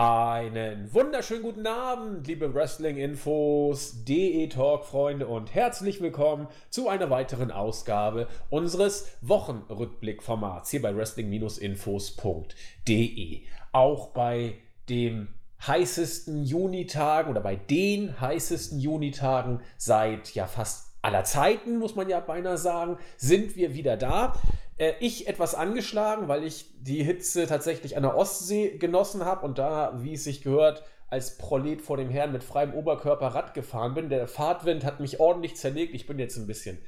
Einen wunderschönen guten Abend, liebe Wrestling-Infos, DE-Talk-Freunde und herzlich willkommen zu einer weiteren Ausgabe unseres Wochenrückblick-Formats hier bei Wrestling-Infos.de. Auch bei dem heißesten Junitagen oder bei den heißesten Junitagen seit ja fast aller Zeiten, muss man ja beinahe sagen, sind wir wieder da. Äh, ich etwas angeschlagen, weil ich die Hitze tatsächlich an der Ostsee genossen habe und da, wie es sich gehört, als Prolet vor dem Herrn mit freiem Oberkörper Rad gefahren bin. Der Fahrtwind hat mich ordentlich zerlegt. Ich bin jetzt ein bisschen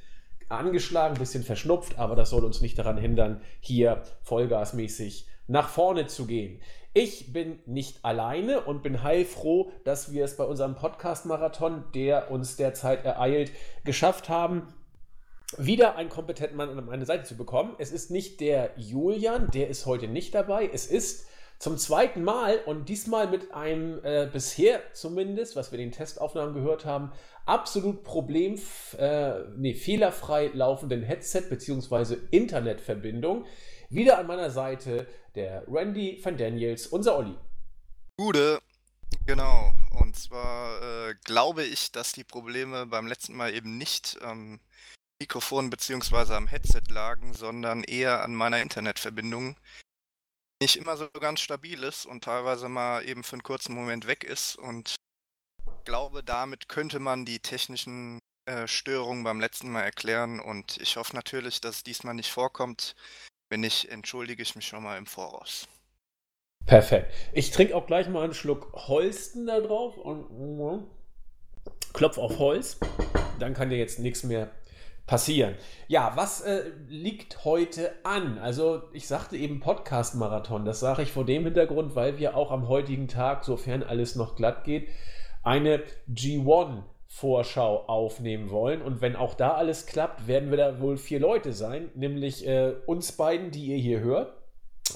angeschlagen, ein bisschen verschnupft, aber das soll uns nicht daran hindern, hier vollgasmäßig nach vorne zu gehen. Ich bin nicht alleine und bin heilfroh, dass wir es bei unserem Podcast-Marathon, der uns derzeit ereilt, geschafft haben, wieder einen kompetenten Mann an meine Seite zu bekommen. Es ist nicht der Julian, der ist heute nicht dabei. Es ist zum zweiten Mal und diesmal mit einem äh, bisher zumindest, was wir den Testaufnahmen gehört haben, absolut problem, äh, nee, fehlerfrei laufenden Headset bzw. Internetverbindung. Wieder an meiner Seite der Randy van Daniels, unser Olli. Gute, genau. Und zwar äh, glaube ich, dass die Probleme beim letzten Mal eben nicht ähm, Mikrofon bzw. am Headset lagen, sondern eher an meiner Internetverbindung. die Nicht immer so ganz stabil ist und teilweise mal eben für einen kurzen Moment weg ist. Und glaube, damit könnte man die technischen äh, Störungen beim letzten Mal erklären. Und ich hoffe natürlich, dass es diesmal nicht vorkommt. Wenn nicht, entschuldige ich mich schon mal im Voraus. Perfekt. Ich trinke auch gleich mal einen Schluck Holsten da drauf und klopf auf Holz. Dann kann dir jetzt nichts mehr passieren. Ja, was äh, liegt heute an? Also ich sagte eben Podcast-Marathon. Das sage ich vor dem Hintergrund, weil wir auch am heutigen Tag, sofern alles noch glatt geht, eine G1 Vorschau aufnehmen wollen. Und wenn auch da alles klappt, werden wir da wohl vier Leute sein, nämlich äh, uns beiden, die ihr hier hört,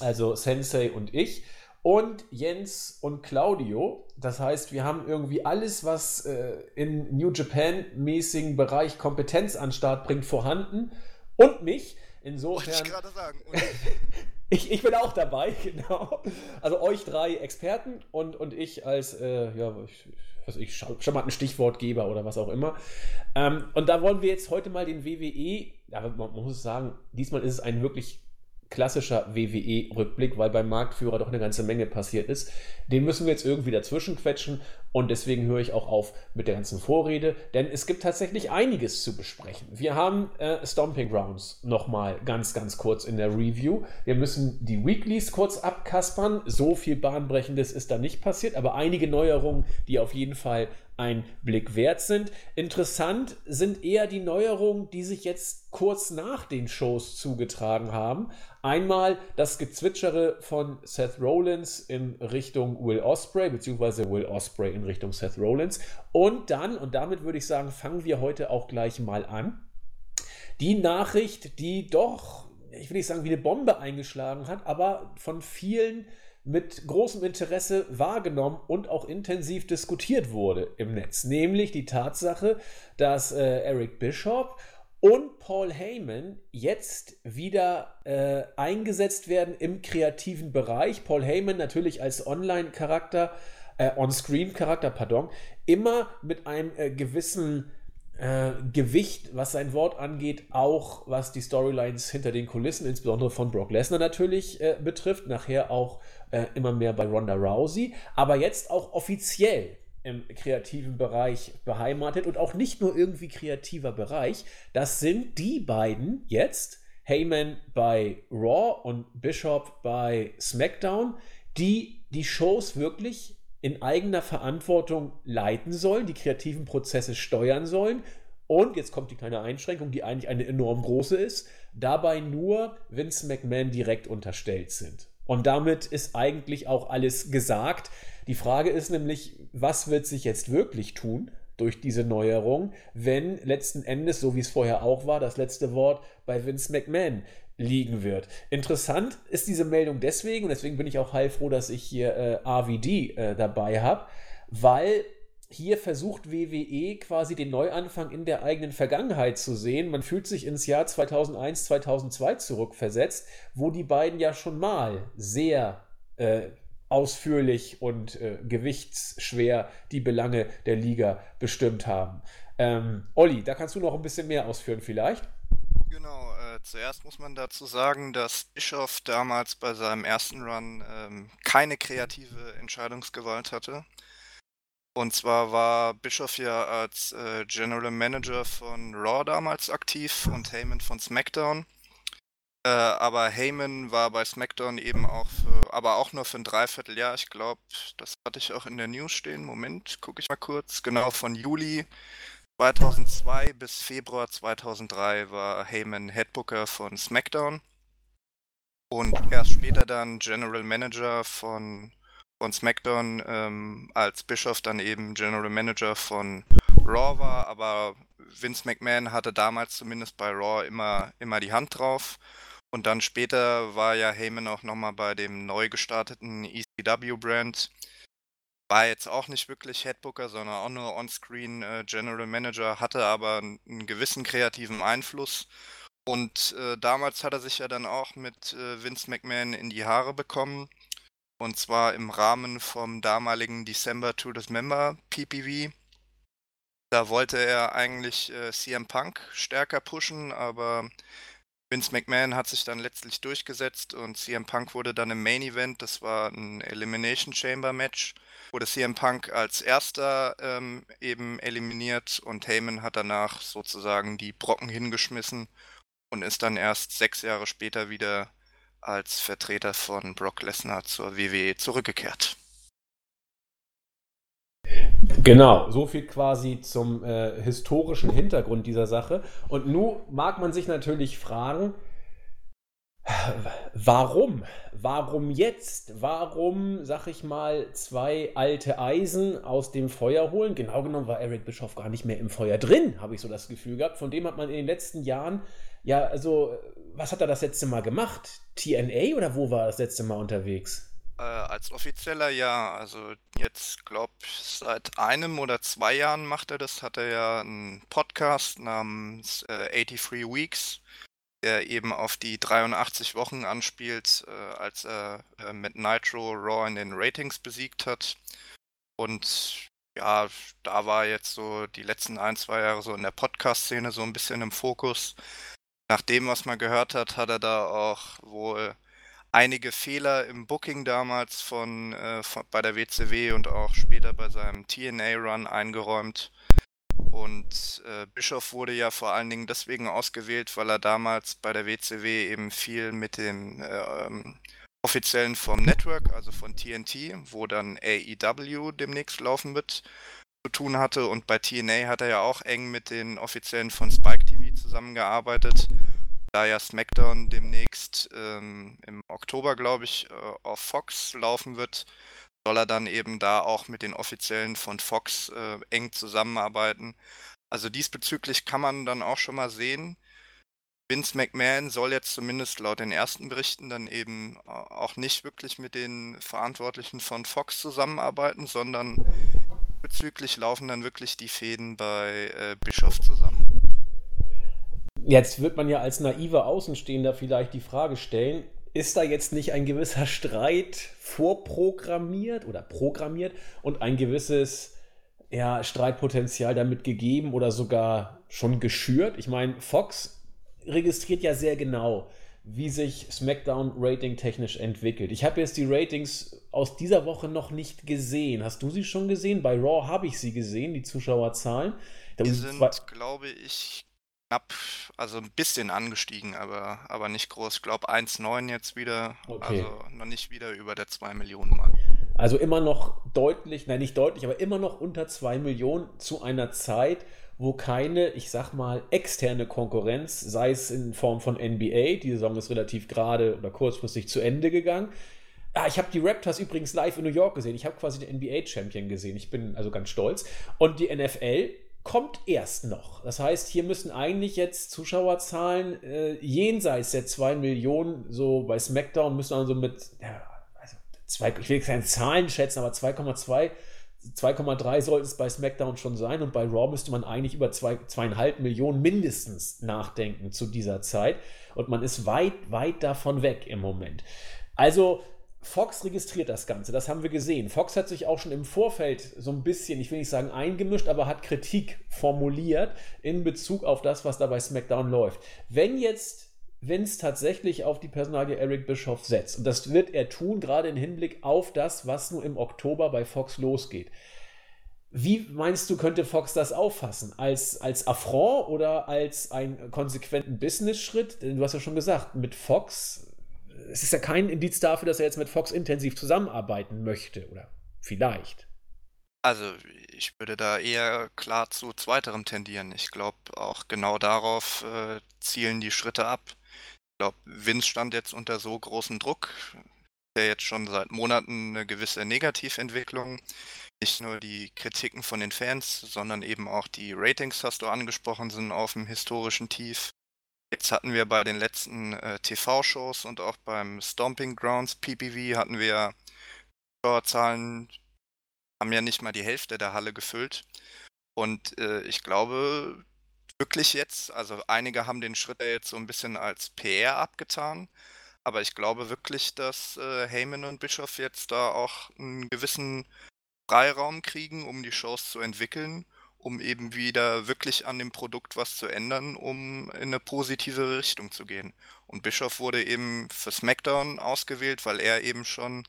also Sensei und ich, und Jens und Claudio. Das heißt, wir haben irgendwie alles, was äh, in New Japan-mäßigen Bereich Kompetenz an Start bringt, vorhanden. Und mich. Insofern. Wollte ich gerade sagen. ich, ich bin auch dabei, genau. Also euch drei Experten und, und ich als, äh, ja, ich, was ich, ein Stichwortgeber oder was auch immer. Ähm, und da wollen wir jetzt heute mal den WWE, aber man muss sagen, diesmal ist es ein wirklich klassischer WWE-Rückblick, weil beim Marktführer doch eine ganze Menge passiert ist. Den müssen wir jetzt irgendwie dazwischen quetschen und deswegen höre ich auch auf mit der ganzen Vorrede, denn es gibt tatsächlich einiges zu besprechen. Wir haben äh, Stomping Grounds nochmal ganz, ganz kurz in der Review. Wir müssen die Weeklies kurz abkaspern. So viel Bahnbrechendes ist da nicht passiert, aber einige Neuerungen, die auf jeden Fall ein Blick wert sind. Interessant sind eher die Neuerungen, die sich jetzt kurz nach den Shows zugetragen haben. Einmal das Gezwitschere von Seth Rollins in Richtung Will Osprey, beziehungsweise Will Osprey in Richtung Seth Rollins. Und dann, und damit würde ich sagen, fangen wir heute auch gleich mal an. Die Nachricht, die doch, ich will nicht sagen, wie eine Bombe eingeschlagen hat, aber von vielen mit großem Interesse wahrgenommen und auch intensiv diskutiert wurde im Netz. Nämlich die Tatsache, dass äh, Eric Bishop und Paul Heyman jetzt wieder äh, eingesetzt werden im kreativen Bereich. Paul Heyman natürlich als Online-Charakter, äh, On-Screen-Charakter, pardon, immer mit einem äh, gewissen äh, Gewicht, was sein Wort angeht, auch was die Storylines hinter den Kulissen, insbesondere von Brock Lesnar natürlich äh, betrifft, nachher auch äh, immer mehr bei Ronda Rousey, aber jetzt auch offiziell im kreativen Bereich beheimatet und auch nicht nur irgendwie kreativer Bereich. Das sind die beiden jetzt, Heyman bei Raw und Bishop bei SmackDown, die die Shows wirklich in eigener Verantwortung leiten sollen, die kreativen Prozesse steuern sollen. Und jetzt kommt die kleine Einschränkung, die eigentlich eine enorm große ist, dabei nur Vince McMahon direkt unterstellt sind. Und damit ist eigentlich auch alles gesagt. Die Frage ist nämlich, was wird sich jetzt wirklich tun durch diese Neuerung, wenn letzten Endes, so wie es vorher auch war, das letzte Wort bei Vince McMahon liegen wird. Interessant ist diese Meldung deswegen, und deswegen bin ich auch heilfroh, dass ich hier äh, RVD äh, dabei habe, weil hier versucht WWE quasi den Neuanfang in der eigenen Vergangenheit zu sehen. Man fühlt sich ins Jahr 2001, 2002 zurückversetzt, wo die beiden ja schon mal sehr äh, ausführlich und äh, gewichtsschwer die Belange der Liga bestimmt haben. Ähm, Olli, da kannst du noch ein bisschen mehr ausführen vielleicht. Genau, zuerst muss man dazu sagen, dass Bischoff damals bei seinem ersten Run ähm, keine kreative Entscheidungsgewalt hatte. Und zwar war Bischoff ja als äh, General Manager von Raw damals aktiv und Heyman von SmackDown. Äh, aber Heyman war bei SmackDown eben auch, für, aber auch nur für ein Dreivierteljahr. Ich glaube, das hatte ich auch in der News stehen. Moment, gucke ich mal kurz. Genau, von Juli 2002 bis Februar 2003 war Heyman Headbooker von SmackDown. Und erst später dann General Manager von, von SmackDown, ähm, als Bischof dann eben General Manager von Raw war. Aber Vince McMahon hatte damals zumindest bei Raw immer, immer die Hand drauf. Und dann später war ja Heyman auch nochmal bei dem neu gestarteten ECW-Brand. War jetzt auch nicht wirklich Headbooker, sondern auch nur On-Screen äh, General Manager, hatte aber einen gewissen kreativen Einfluss. Und äh, damals hat er sich ja dann auch mit äh, Vince McMahon in die Haare bekommen. Und zwar im Rahmen vom damaligen December to Dismember PPV. Da wollte er eigentlich äh, CM Punk stärker pushen, aber Vince McMahon hat sich dann letztlich durchgesetzt und CM Punk wurde dann im Main Event, das war ein Elimination Chamber Match, wurde CM Punk als erster ähm, eben eliminiert und Heyman hat danach sozusagen die Brocken hingeschmissen und ist dann erst sechs Jahre später wieder als Vertreter von Brock Lesnar zur WWE zurückgekehrt. Genau, so viel quasi zum äh, historischen Hintergrund dieser Sache. Und nun mag man sich natürlich fragen, warum? Warum jetzt? Warum, sag ich mal, zwei alte Eisen aus dem Feuer holen? Genau genommen war Eric Bischoff gar nicht mehr im Feuer drin, habe ich so das Gefühl gehabt. Von dem hat man in den letzten Jahren, ja, also, was hat er das letzte Mal gemacht? TNA oder wo war er das letzte Mal unterwegs? Äh, als offizieller ja, also jetzt glaube ich seit einem oder zwei Jahren macht er das, hat er ja einen Podcast namens äh, 83 Weeks, der eben auf die 83 Wochen anspielt, äh, als er äh, mit Nitro Raw in den Ratings besiegt hat. Und ja, da war jetzt so die letzten ein, zwei Jahre so in der Podcast-Szene so ein bisschen im Fokus. Nach dem, was man gehört hat, hat er da auch wohl einige Fehler im Booking damals von, äh, von, bei der WCW und auch später bei seinem TNA-Run eingeräumt. Und äh, Bischof wurde ja vor allen Dingen deswegen ausgewählt, weil er damals bei der WCW eben viel mit den äh, ähm, Offiziellen vom Network, also von TNT, wo dann AEW demnächst laufen wird, zu tun hatte. Und bei TNA hat er ja auch eng mit den Offiziellen von Spike TV zusammengearbeitet da ja SmackDown demnächst ähm, im Oktober, glaube ich, äh, auf Fox laufen wird, soll er dann eben da auch mit den Offiziellen von Fox äh, eng zusammenarbeiten. Also diesbezüglich kann man dann auch schon mal sehen, Vince McMahon soll jetzt zumindest laut den ersten Berichten dann eben äh, auch nicht wirklich mit den Verantwortlichen von Fox zusammenarbeiten, sondern bezüglich laufen dann wirklich die Fäden bei äh, Bischof zusammen. Jetzt wird man ja als naiver Außenstehender vielleicht die Frage stellen, ist da jetzt nicht ein gewisser Streit vorprogrammiert oder programmiert und ein gewisses ja, Streitpotenzial damit gegeben oder sogar schon geschürt? Ich meine, Fox registriert ja sehr genau, wie sich SmackDown Rating technisch entwickelt. Ich habe jetzt die Ratings aus dieser Woche noch nicht gesehen. Hast du sie schon gesehen? Bei Raw habe ich sie gesehen, die Zuschauerzahlen. Die sind, glaube ich, knapp, also ein bisschen angestiegen, aber, aber nicht groß. Ich glaube 1,9 jetzt wieder. Okay. Also noch nicht wieder über der 2 Millionen Mark. Also immer noch deutlich, nein, nicht deutlich, aber immer noch unter 2 Millionen zu einer Zeit, wo keine, ich sag mal, externe Konkurrenz, sei es in Form von NBA, die Saison ist relativ gerade oder kurzfristig zu Ende gegangen. Ah, ich habe die Raptors übrigens live in New York gesehen. Ich habe quasi den NBA-Champion gesehen. Ich bin also ganz stolz. Und die NFL kommt erst noch. Das heißt, hier müssen eigentlich jetzt Zuschauerzahlen äh, jenseits der 2 Millionen, so bei SmackDown müssen also mit, ja, also zwei, ich will keine Zahlen schätzen, aber 2,2, 2,3 sollte es bei SmackDown schon sein und bei Raw müsste man eigentlich über 2,5 Millionen mindestens nachdenken zu dieser Zeit und man ist weit, weit davon weg im Moment. Also Fox registriert das Ganze, das haben wir gesehen. Fox hat sich auch schon im Vorfeld so ein bisschen, ich will nicht sagen eingemischt, aber hat Kritik formuliert in Bezug auf das, was da bei SmackDown läuft. Wenn jetzt Vince tatsächlich auf die Personalie Eric Bischoff setzt, und das wird er tun, gerade im Hinblick auf das, was nun im Oktober bei Fox losgeht. Wie meinst du, könnte Fox das auffassen? Als, als Affront oder als einen konsequenten Business-Schritt? Denn du hast ja schon gesagt, mit Fox es ist ja kein Indiz dafür, dass er jetzt mit Fox intensiv zusammenarbeiten möchte oder vielleicht. Also ich würde da eher klar zu zweiterem tendieren. Ich glaube auch genau darauf äh, zielen die Schritte ab. Ich glaube, Vince stand jetzt unter so großem Druck, der jetzt schon seit Monaten eine gewisse Negativentwicklung. Nicht nur die Kritiken von den Fans, sondern eben auch die Ratings, hast du angesprochen, sind auf dem historischen Tief. Jetzt hatten wir bei den letzten äh, TV-Shows und auch beim Stomping Grounds PPV hatten wir Zuschauerzahlen, haben ja nicht mal die Hälfte der Halle gefüllt. Und äh, ich glaube wirklich jetzt, also einige haben den Schritt jetzt so ein bisschen als PR abgetan, aber ich glaube wirklich, dass äh, Heyman und Bischof jetzt da auch einen gewissen Freiraum kriegen, um die Shows zu entwickeln um eben wieder wirklich an dem Produkt was zu ändern, um in eine positive Richtung zu gehen. Und Bischof wurde eben für SmackDown ausgewählt, weil er eben schon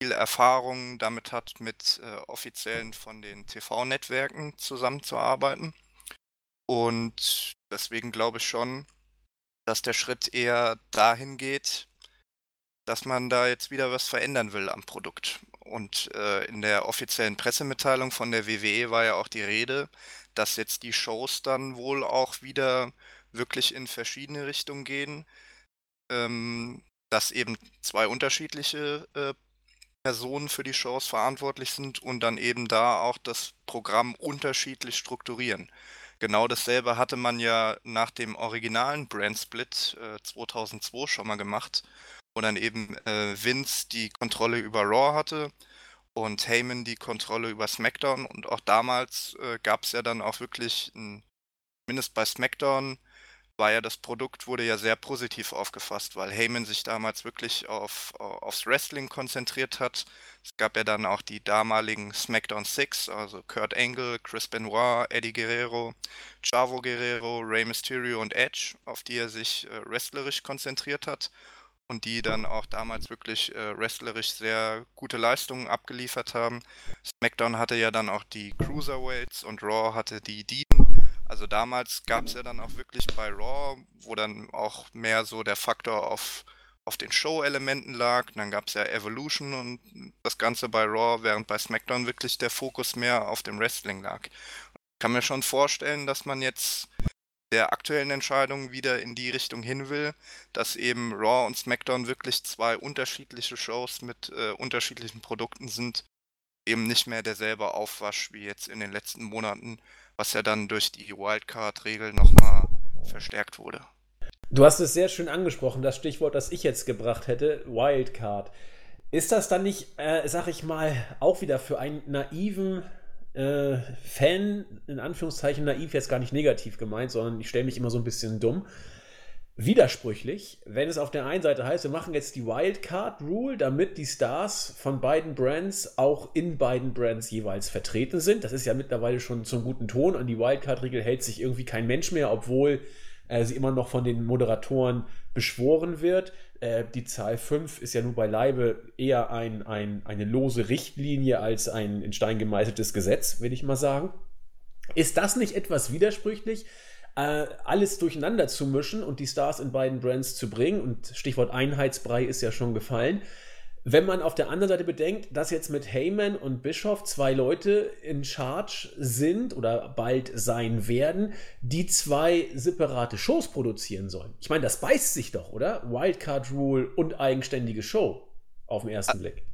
viel Erfahrung damit hat, mit äh, Offiziellen von den TV-Netzwerken zusammenzuarbeiten. Und deswegen glaube ich schon, dass der Schritt eher dahin geht, dass man da jetzt wieder was verändern will am Produkt. Und äh, in der offiziellen Pressemitteilung von der WWE war ja auch die Rede, dass jetzt die Shows dann wohl auch wieder wirklich in verschiedene Richtungen gehen. Ähm, dass eben zwei unterschiedliche äh, Personen für die Shows verantwortlich sind und dann eben da auch das Programm unterschiedlich strukturieren. Genau dasselbe hatte man ja nach dem originalen Brand Split äh, 2002 schon mal gemacht wo dann eben äh, Vince die Kontrolle über Raw hatte und Heyman die Kontrolle über SmackDown. Und auch damals äh, gab es ja dann auch wirklich, ein, zumindest bei SmackDown, war ja das Produkt, wurde ja sehr positiv aufgefasst, weil Heyman sich damals wirklich auf, aufs Wrestling konzentriert hat. Es gab ja dann auch die damaligen SmackDown Six, also Kurt Angle, Chris Benoit, Eddie Guerrero, Chavo Guerrero, Rey Mysterio und Edge, auf die er sich äh, wrestlerisch konzentriert hat und die dann auch damals wirklich äh, wrestlerisch sehr gute Leistungen abgeliefert haben. SmackDown hatte ja dann auch die Cruiserweights und Raw hatte die Dean. Also damals gab es ja dann auch wirklich bei Raw, wo dann auch mehr so der Faktor auf, auf den Show-Elementen lag. Dann gab es ja Evolution und das Ganze bei Raw, während bei SmackDown wirklich der Fokus mehr auf dem Wrestling lag. Ich kann mir schon vorstellen, dass man jetzt der aktuellen Entscheidung wieder in die Richtung hin will, dass eben Raw und SmackDown wirklich zwei unterschiedliche Shows mit äh, unterschiedlichen Produkten sind. Eben nicht mehr derselbe Aufwasch wie jetzt in den letzten Monaten, was ja dann durch die Wildcard-Regel nochmal verstärkt wurde. Du hast es sehr schön angesprochen, das Stichwort, das ich jetzt gebracht hätte, Wildcard. Ist das dann nicht, äh, sag ich mal, auch wieder für einen naiven äh, Fan, in Anführungszeichen naiv, jetzt gar nicht negativ gemeint, sondern ich stelle mich immer so ein bisschen dumm. Widersprüchlich, wenn es auf der einen Seite heißt, wir machen jetzt die Wildcard Rule, damit die Stars von beiden Brands auch in beiden Brands jeweils vertreten sind. Das ist ja mittlerweile schon zum guten Ton. An die Wildcard-Regel hält sich irgendwie kein Mensch mehr, obwohl äh, sie immer noch von den Moderatoren beschworen wird. Äh, die Zahl 5 ist ja nun beileibe eher ein, ein, eine lose Richtlinie als ein in Stein gemeißeltes Gesetz, will ich mal sagen. Ist das nicht etwas widersprüchlich? Äh, alles durcheinander zu mischen und die Stars in beiden Brands zu bringen, und Stichwort Einheitsbrei ist ja schon gefallen, wenn man auf der anderen Seite bedenkt, dass jetzt mit Heyman und Bischof zwei Leute in Charge sind oder bald sein werden, die zwei separate Shows produzieren sollen. Ich meine, das beißt sich doch, oder? Wildcard Rule und eigenständige Show auf den ersten Blick.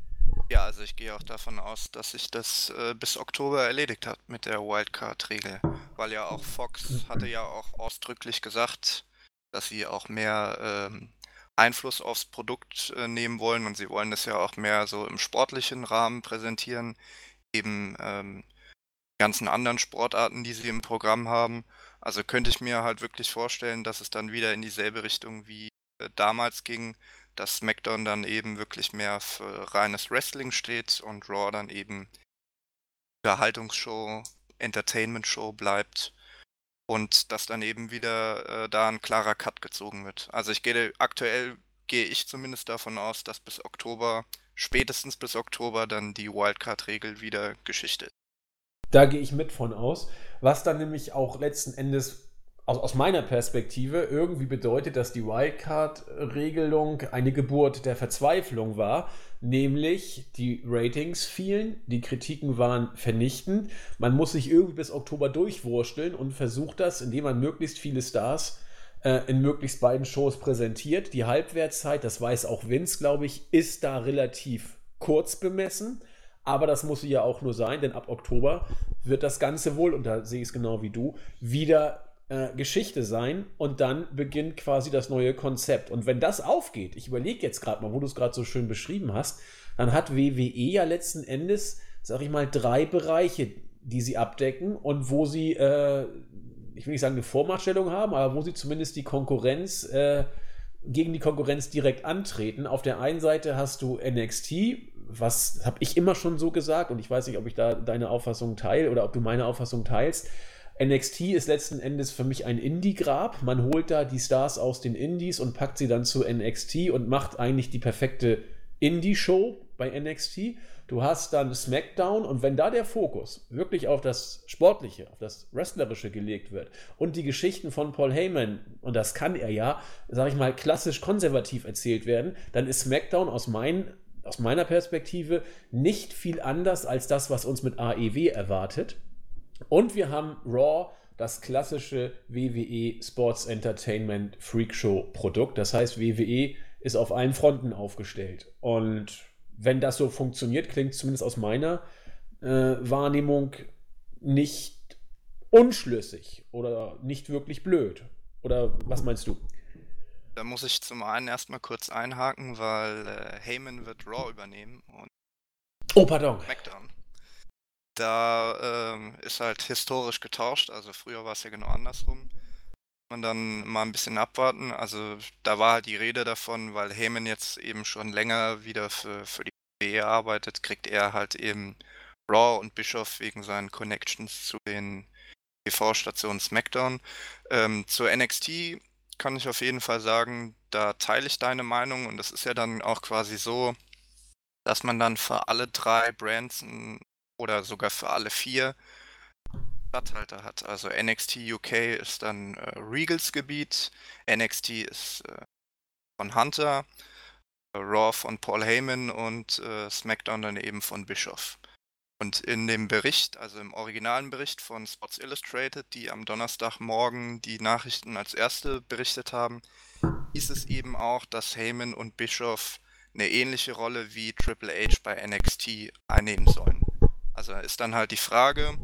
Ja, also ich gehe auch davon aus, dass sich das äh, bis Oktober erledigt hat mit der Wildcard-Regel. Weil ja auch Fox hatte ja auch ausdrücklich gesagt, dass sie auch mehr ähm, Einfluss aufs Produkt äh, nehmen wollen und sie wollen das ja auch mehr so im sportlichen Rahmen präsentieren, eben ähm, ganzen anderen Sportarten, die sie im Programm haben. Also könnte ich mir halt wirklich vorstellen, dass es dann wieder in dieselbe Richtung wie äh, damals ging, dass SmackDown dann eben wirklich mehr für reines Wrestling steht und Raw dann eben Unterhaltungsshow, Entertainment-Show bleibt und dass dann eben wieder äh, da ein klarer Cut gezogen wird. Also ich gehe aktuell gehe ich zumindest davon aus, dass bis Oktober, spätestens bis Oktober, dann die Wildcard-Regel wieder Geschichte ist. Da gehe ich mit von aus, was dann nämlich auch letzten Endes aus, aus meiner Perspektive irgendwie bedeutet, dass die Wildcard-Regelung eine Geburt der Verzweiflung war, nämlich die Ratings fielen, die Kritiken waren vernichtend, man muss sich irgendwie bis Oktober durchwursteln und versucht das, indem man möglichst viele Stars äh, in möglichst beiden Shows präsentiert. Die Halbwertszeit, das weiß auch Vince, glaube ich, ist da relativ kurz bemessen. Aber das muss sie ja auch nur sein, denn ab Oktober wird das Ganze wohl, und da sehe ich es genau wie du, wieder äh, Geschichte sein und dann beginnt quasi das neue Konzept. Und wenn das aufgeht, ich überlege jetzt gerade mal, wo du es gerade so schön beschrieben hast, dann hat WWE ja letzten Endes, sag ich mal, drei Bereiche, die sie abdecken und wo sie, äh, ich will nicht sagen eine Vormachtstellung haben, aber wo sie zumindest die Konkurrenz äh, gegen die Konkurrenz direkt antreten. Auf der einen Seite hast du NXT, was habe ich immer schon so gesagt und ich weiß nicht, ob ich da deine Auffassung teile oder ob du meine Auffassung teilst. NXT ist letzten Endes für mich ein Indie-Grab. Man holt da die Stars aus den Indies und packt sie dann zu NXT und macht eigentlich die perfekte Indie-Show bei NXT. Du hast dann SmackDown und wenn da der Fokus wirklich auf das Sportliche, auf das Wrestlerische gelegt wird und die Geschichten von Paul Heyman, und das kann er ja, sag ich mal, klassisch konservativ erzählt werden, dann ist SmackDown aus, mein, aus meiner Perspektive nicht viel anders als das, was uns mit AEW erwartet. Und wir haben Raw, das klassische WWE Sports Entertainment Freak Show Produkt. Das heißt, WWE ist auf allen Fronten aufgestellt. Und wenn das so funktioniert, klingt zumindest aus meiner äh, Wahrnehmung nicht unschlüssig oder nicht wirklich blöd. Oder was meinst du? Da muss ich zum einen erstmal kurz einhaken, weil äh, Heyman wird Raw übernehmen und Oh, pardon. SmackDown. Da ähm, ist halt historisch getauscht, also früher war es ja genau andersrum. Und dann mal ein bisschen abwarten. Also da war halt die Rede davon, weil Heyman jetzt eben schon länger wieder für, für die WWE arbeitet, kriegt er halt eben Raw und Bischof wegen seinen Connections zu den TV-Stationen SmackDown. Ähm, zur NXT kann ich auf jeden Fall sagen, da teile ich deine Meinung und das ist ja dann auch quasi so, dass man dann für alle drei Brands ein oder sogar für alle vier Stadthalter hat. Also NXT UK ist dann äh, Regals Gebiet, NXT ist äh, von Hunter, äh, Raw von Paul Heyman und äh, SmackDown dann eben von Bischoff. Und in dem Bericht, also im originalen Bericht von Sports Illustrated, die am Donnerstagmorgen die Nachrichten als erste berichtet haben, hieß es eben auch, dass Heyman und Bischoff eine ähnliche Rolle wie Triple H bei NXT einnehmen sollen. Also ist dann halt die Frage,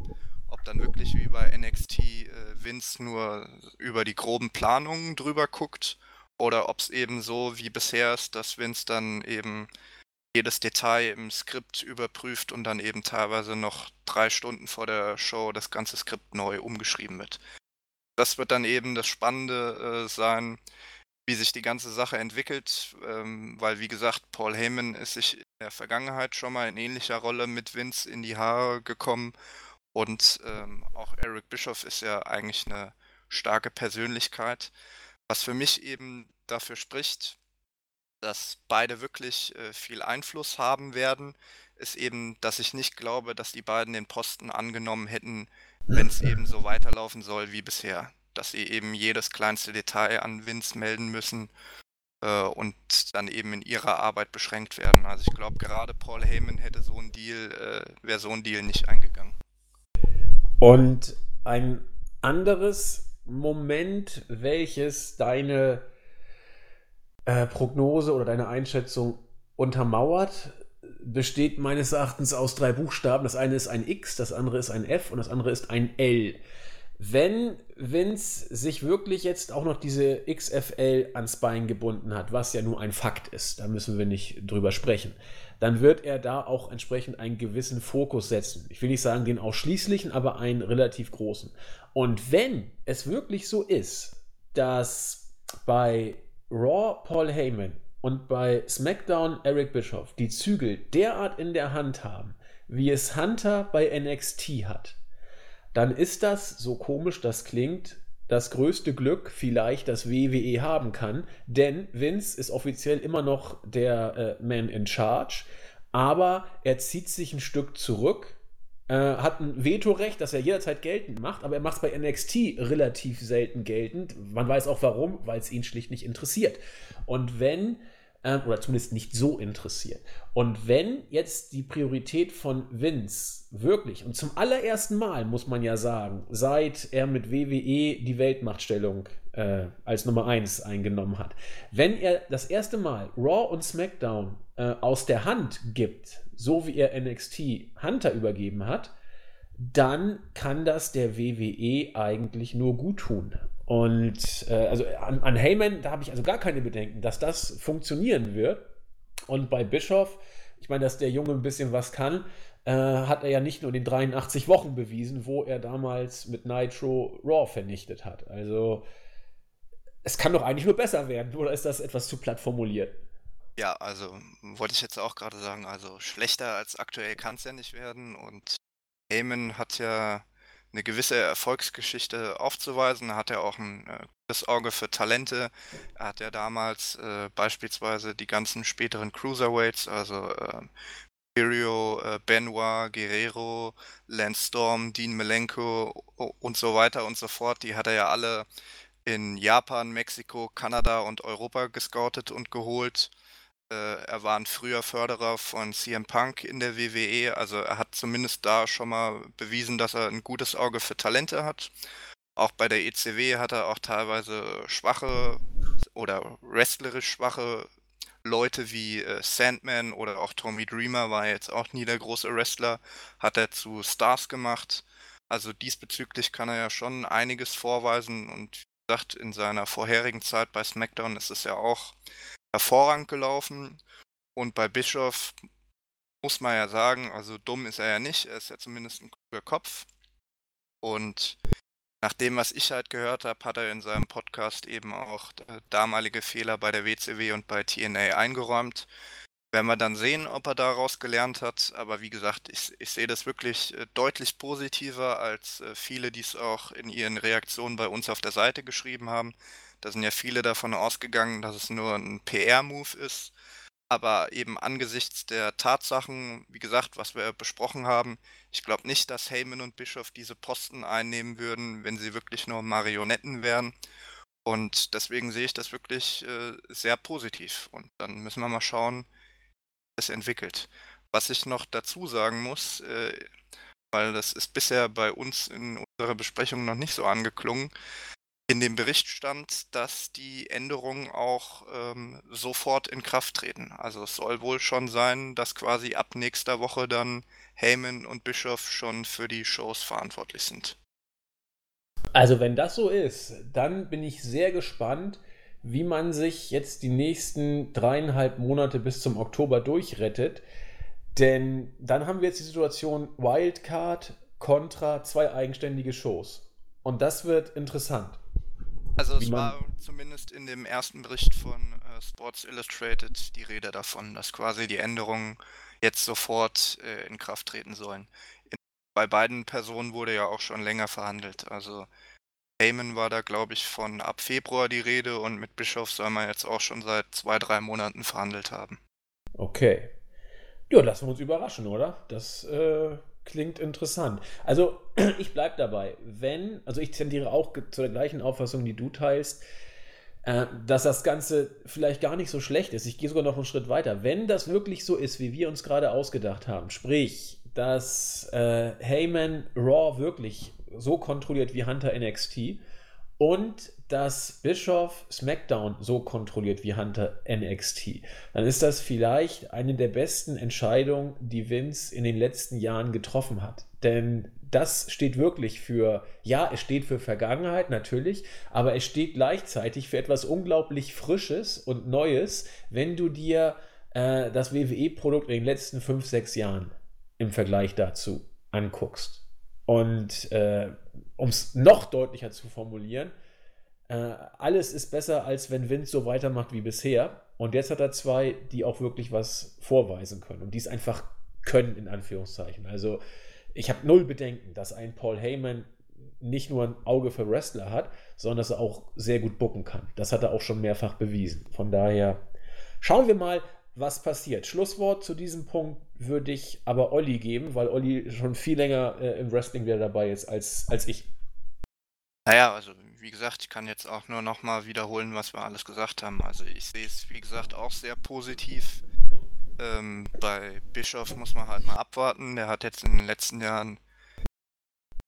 ob dann wirklich wie bei NXT äh, Vince nur über die groben Planungen drüber guckt oder ob es eben so wie bisher ist, dass Vince dann eben jedes Detail im Skript überprüft und dann eben teilweise noch drei Stunden vor der Show das ganze Skript neu umgeschrieben wird. Das wird dann eben das Spannende äh, sein, wie sich die ganze Sache entwickelt, ähm, weil wie gesagt, Paul Heyman ist sich in der Vergangenheit schon mal in ähnlicher Rolle mit Vince in die Haare gekommen. Und ähm, auch Eric Bischoff ist ja eigentlich eine starke Persönlichkeit, was für mich eben dafür spricht, dass beide wirklich äh, viel Einfluss haben werden, ist eben, dass ich nicht glaube, dass die beiden den Posten angenommen hätten, wenn es eben so weiterlaufen soll wie bisher dass sie eben jedes kleinste Detail an Vince melden müssen äh, und dann eben in ihrer Arbeit beschränkt werden. Also ich glaube, gerade Paul Heyman hätte so ein Deal, äh, wäre so ein Deal nicht eingegangen. Und ein anderes Moment, welches deine äh, Prognose oder deine Einschätzung untermauert, besteht meines Erachtens aus drei Buchstaben. Das eine ist ein X, das andere ist ein F und das andere ist ein L. Wenn Vince sich wirklich jetzt auch noch diese XFL ans Bein gebunden hat, was ja nur ein Fakt ist, da müssen wir nicht drüber sprechen, dann wird er da auch entsprechend einen gewissen Fokus setzen. Ich will nicht sagen den ausschließlichen, aber einen relativ großen. Und wenn es wirklich so ist, dass bei Raw Paul Heyman und bei SmackDown Eric Bischoff die Zügel derart in der Hand haben, wie es Hunter bei NXT hat, dann ist das, so komisch das klingt, das größte Glück vielleicht, das WWE haben kann, denn Vince ist offiziell immer noch der äh, Man in Charge, aber er zieht sich ein Stück zurück, äh, hat ein Vetorecht, das er jederzeit geltend macht, aber er macht es bei NXT relativ selten geltend. Man weiß auch warum, weil es ihn schlicht nicht interessiert. Und wenn äh, oder zumindest nicht so interessiert. Und wenn jetzt die Priorität von Vince wirklich, und zum allerersten Mal muss man ja sagen, seit er mit WWE die Weltmachtstellung äh, als Nummer 1 eingenommen hat, wenn er das erste Mal Raw und SmackDown äh, aus der Hand gibt, so wie er NXT Hunter übergeben hat, dann kann das der WWE eigentlich nur gut tun. Und äh, also an, an Heyman, da habe ich also gar keine Bedenken, dass das funktionieren wird. Und bei Bischof, ich meine, dass der Junge ein bisschen was kann, äh, hat er ja nicht nur den 83 Wochen bewiesen, wo er damals mit Nitro Raw vernichtet hat. Also es kann doch eigentlich nur besser werden, oder ist das etwas zu platt formuliert? Ja, also wollte ich jetzt auch gerade sagen, also schlechter als aktuell kann es ja nicht werden. Und Heyman hat ja eine gewisse Erfolgsgeschichte aufzuweisen. Hat er auch ein äh, gutes Auge für Talente. Er hat ja damals äh, beispielsweise die ganzen späteren Cruiserweights, also äh, äh, Benoit, Guerrero, Lance Storm, Dean Malenko und so weiter und so fort, die hat er ja alle in Japan, Mexiko, Kanada und Europa gescoutet und geholt. Äh, er war ein früher Förderer von CM Punk in der WWE, also er hat zumindest da schon mal bewiesen, dass er ein gutes Auge für Talente hat. Auch bei der ECW hat er auch teilweise schwache oder wrestlerisch schwache Leute wie äh, Sandman oder auch Tommy Dreamer war jetzt auch nie der große Wrestler, hat er zu Stars gemacht. Also diesbezüglich kann er ja schon einiges vorweisen und wie gesagt, in seiner vorherigen Zeit bei SmackDown ist es ja auch hervorragend gelaufen. Und bei Bischof muss man ja sagen, also dumm ist er ja nicht, er ist ja zumindest ein kluger Kopf. Und nach dem, was ich halt gehört habe, hat er in seinem Podcast eben auch äh, damalige Fehler bei der WCW und bei TNA eingeräumt. Werden wir dann sehen, ob er daraus gelernt hat. Aber wie gesagt, ich, ich sehe das wirklich äh, deutlich positiver als äh, viele, die es auch in ihren Reaktionen bei uns auf der Seite geschrieben haben. Da sind ja viele davon ausgegangen, dass es nur ein PR-Move ist. Aber eben angesichts der Tatsachen, wie gesagt, was wir besprochen haben, ich glaube nicht, dass Heyman und Bischof diese Posten einnehmen würden, wenn sie wirklich nur Marionetten wären. Und deswegen sehe ich das wirklich äh, sehr positiv. Und dann müssen wir mal schauen, wie es entwickelt. Was ich noch dazu sagen muss, äh, weil das ist bisher bei uns in unserer Besprechung noch nicht so angeklungen, in dem Bericht stand, dass die Änderungen auch ähm, sofort in Kraft treten. Also es soll wohl schon sein, dass quasi ab nächster Woche dann Heyman und Bischof schon für die Shows verantwortlich sind. Also wenn das so ist, dann bin ich sehr gespannt, wie man sich jetzt die nächsten dreieinhalb Monate bis zum Oktober durchrettet. Denn dann haben wir jetzt die Situation Wildcard kontra zwei eigenständige Shows. Und das wird interessant. Also es war zumindest in dem ersten Bericht von äh, Sports Illustrated die Rede davon, dass quasi die Änderungen jetzt sofort äh, in Kraft treten sollen. In, bei beiden Personen wurde ja auch schon länger verhandelt. Also Heyman war da, glaube ich, von ab Februar die Rede und mit Bischof soll man jetzt auch schon seit zwei, drei Monaten verhandelt haben. Okay. Ja, lassen wir uns überraschen, oder? Das äh, Klingt interessant. Also, ich bleibe dabei. Wenn, also ich tendiere auch zu der gleichen Auffassung, die du teilst, äh, dass das Ganze vielleicht gar nicht so schlecht ist. Ich gehe sogar noch einen Schritt weiter. Wenn das wirklich so ist, wie wir uns gerade ausgedacht haben, sprich, dass äh, Heyman Raw wirklich so kontrolliert wie Hunter NXT und dass Bischof SmackDown so kontrolliert wie Hunter NXT, dann ist das vielleicht eine der besten Entscheidungen, die Vince in den letzten Jahren getroffen hat. Denn das steht wirklich für, ja, es steht für Vergangenheit natürlich, aber es steht gleichzeitig für etwas unglaublich Frisches und Neues, wenn du dir äh, das WWE-Produkt in den letzten fünf, sechs Jahren im Vergleich dazu anguckst. Und äh, um es noch deutlicher zu formulieren, Äh, alles ist besser, als wenn Vince so weitermacht wie bisher. Und jetzt hat er zwei, die auch wirklich was vorweisen können und die es einfach können, in Anführungszeichen. Also ich habe null Bedenken, dass ein Paul Heyman nicht nur ein Auge für Wrestler hat, sondern dass er auch sehr gut bucken kann. Das hat er auch schon mehrfach bewiesen. Von daher schauen wir mal, was passiert. Schlusswort zu diesem Punkt würde ich aber Olli geben, weil Olli schon viel länger äh, im Wrestling wieder dabei ist als, als ich. Naja, also wie gesagt, ich kann jetzt auch nur nochmal wiederholen, was wir alles gesagt haben. Also ich sehe es, wie gesagt, auch sehr positiv. Ähm, bei Bischof muss man halt mal abwarten. Der hat jetzt in den letzten Jahren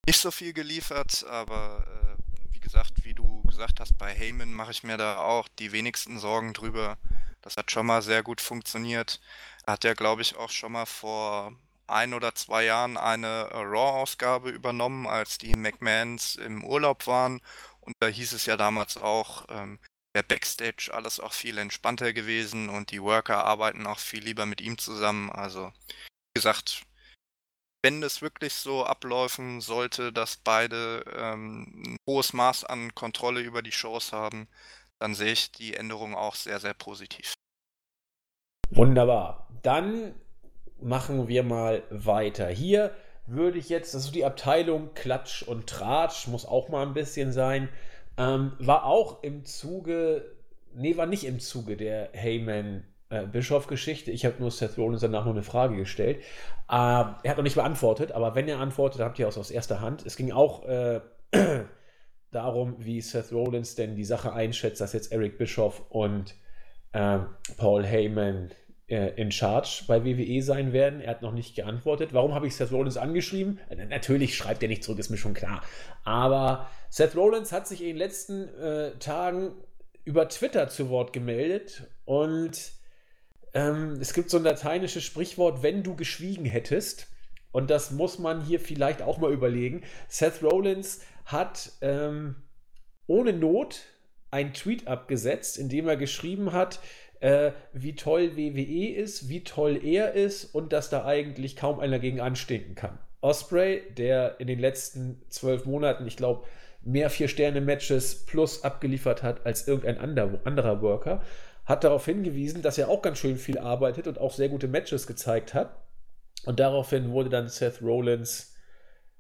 nicht so viel geliefert, aber äh, wie gesagt, wie du gesagt hast, bei Heyman mache ich mir da auch die wenigsten Sorgen drüber. Das hat schon mal sehr gut funktioniert. Er hat ja, glaube ich, auch schon mal vor ein oder zwei Jahren eine Raw-Ausgabe übernommen, als die McMahons im Urlaub waren. Und da hieß es ja damals auch, ähm, der Backstage alles auch viel entspannter gewesen und die Worker arbeiten auch viel lieber mit ihm zusammen. Also, wie gesagt, wenn es wirklich so abläufen sollte, dass beide ähm, ein hohes Maß an Kontrolle über die Shows haben, dann sehe ich die Änderung auch sehr, sehr positiv. Wunderbar. Dann machen wir mal weiter. Hier würde ich jetzt, das ist die Abteilung Klatsch und Tratsch, muss auch mal ein bisschen sein, ähm, war auch im Zuge, nee, war nicht im Zuge der Heyman äh, Bischof-Geschichte. Ich habe nur Seth Rollins danach noch eine Frage gestellt. Äh, er hat noch nicht beantwortet, aber wenn er antwortet, habt ihr auch aus erster Hand. Es ging auch äh, darum, wie Seth Rollins denn die Sache einschätzt, dass jetzt Eric Bischoff und ähm, Paul Heyman in Charge bei WWE sein werden. Er hat noch nicht geantwortet. Warum habe ich Seth Rollins angeschrieben? Äh, natürlich schreibt er nicht zurück, ist mir schon klar. Aber Seth Rollins hat sich in den letzten äh, Tagen über Twitter zu Wort gemeldet und ähm, es gibt so ein lateinisches Sprichwort, wenn du geschwiegen hättest. Und das muss man hier vielleicht auch mal überlegen. Seth Rollins hat ähm, ohne Not einen Tweet abgesetzt, in dem er geschrieben hat, äh, wie toll WWE ist, wie toll er ist und dass da eigentlich kaum einer gegen anstinken kann. Osprey, der in den letzten zwölf Monaten, ich glaube, mehr Vier-Sterne-Matches plus abgeliefert hat als irgendein anderer Worker, hat darauf hingewiesen, dass er auch ganz schön viel arbeitet und auch sehr gute Matches gezeigt hat. Und daraufhin wurde dann Seth Rollins,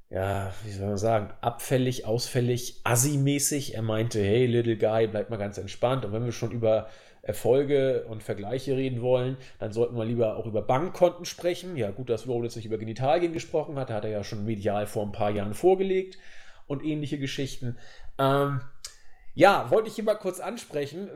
ja, wie soll man sagen, abfällig, ausfällig, assi-mäßig. Er meinte, hey, Little Guy, bleib mal ganz entspannt. Und wenn wir schon über Erfolge und Vergleiche reden wollen, dann sollten wir lieber auch über Bankkonten sprechen. Ja, gut, dass Rollins nicht über Genitalien gesprochen hat, hat er ja schon medial vor ein paar Jahren vorgelegt und ähnliche Geschichten. Ähm, ja, wollte ich hier mal kurz ansprechen.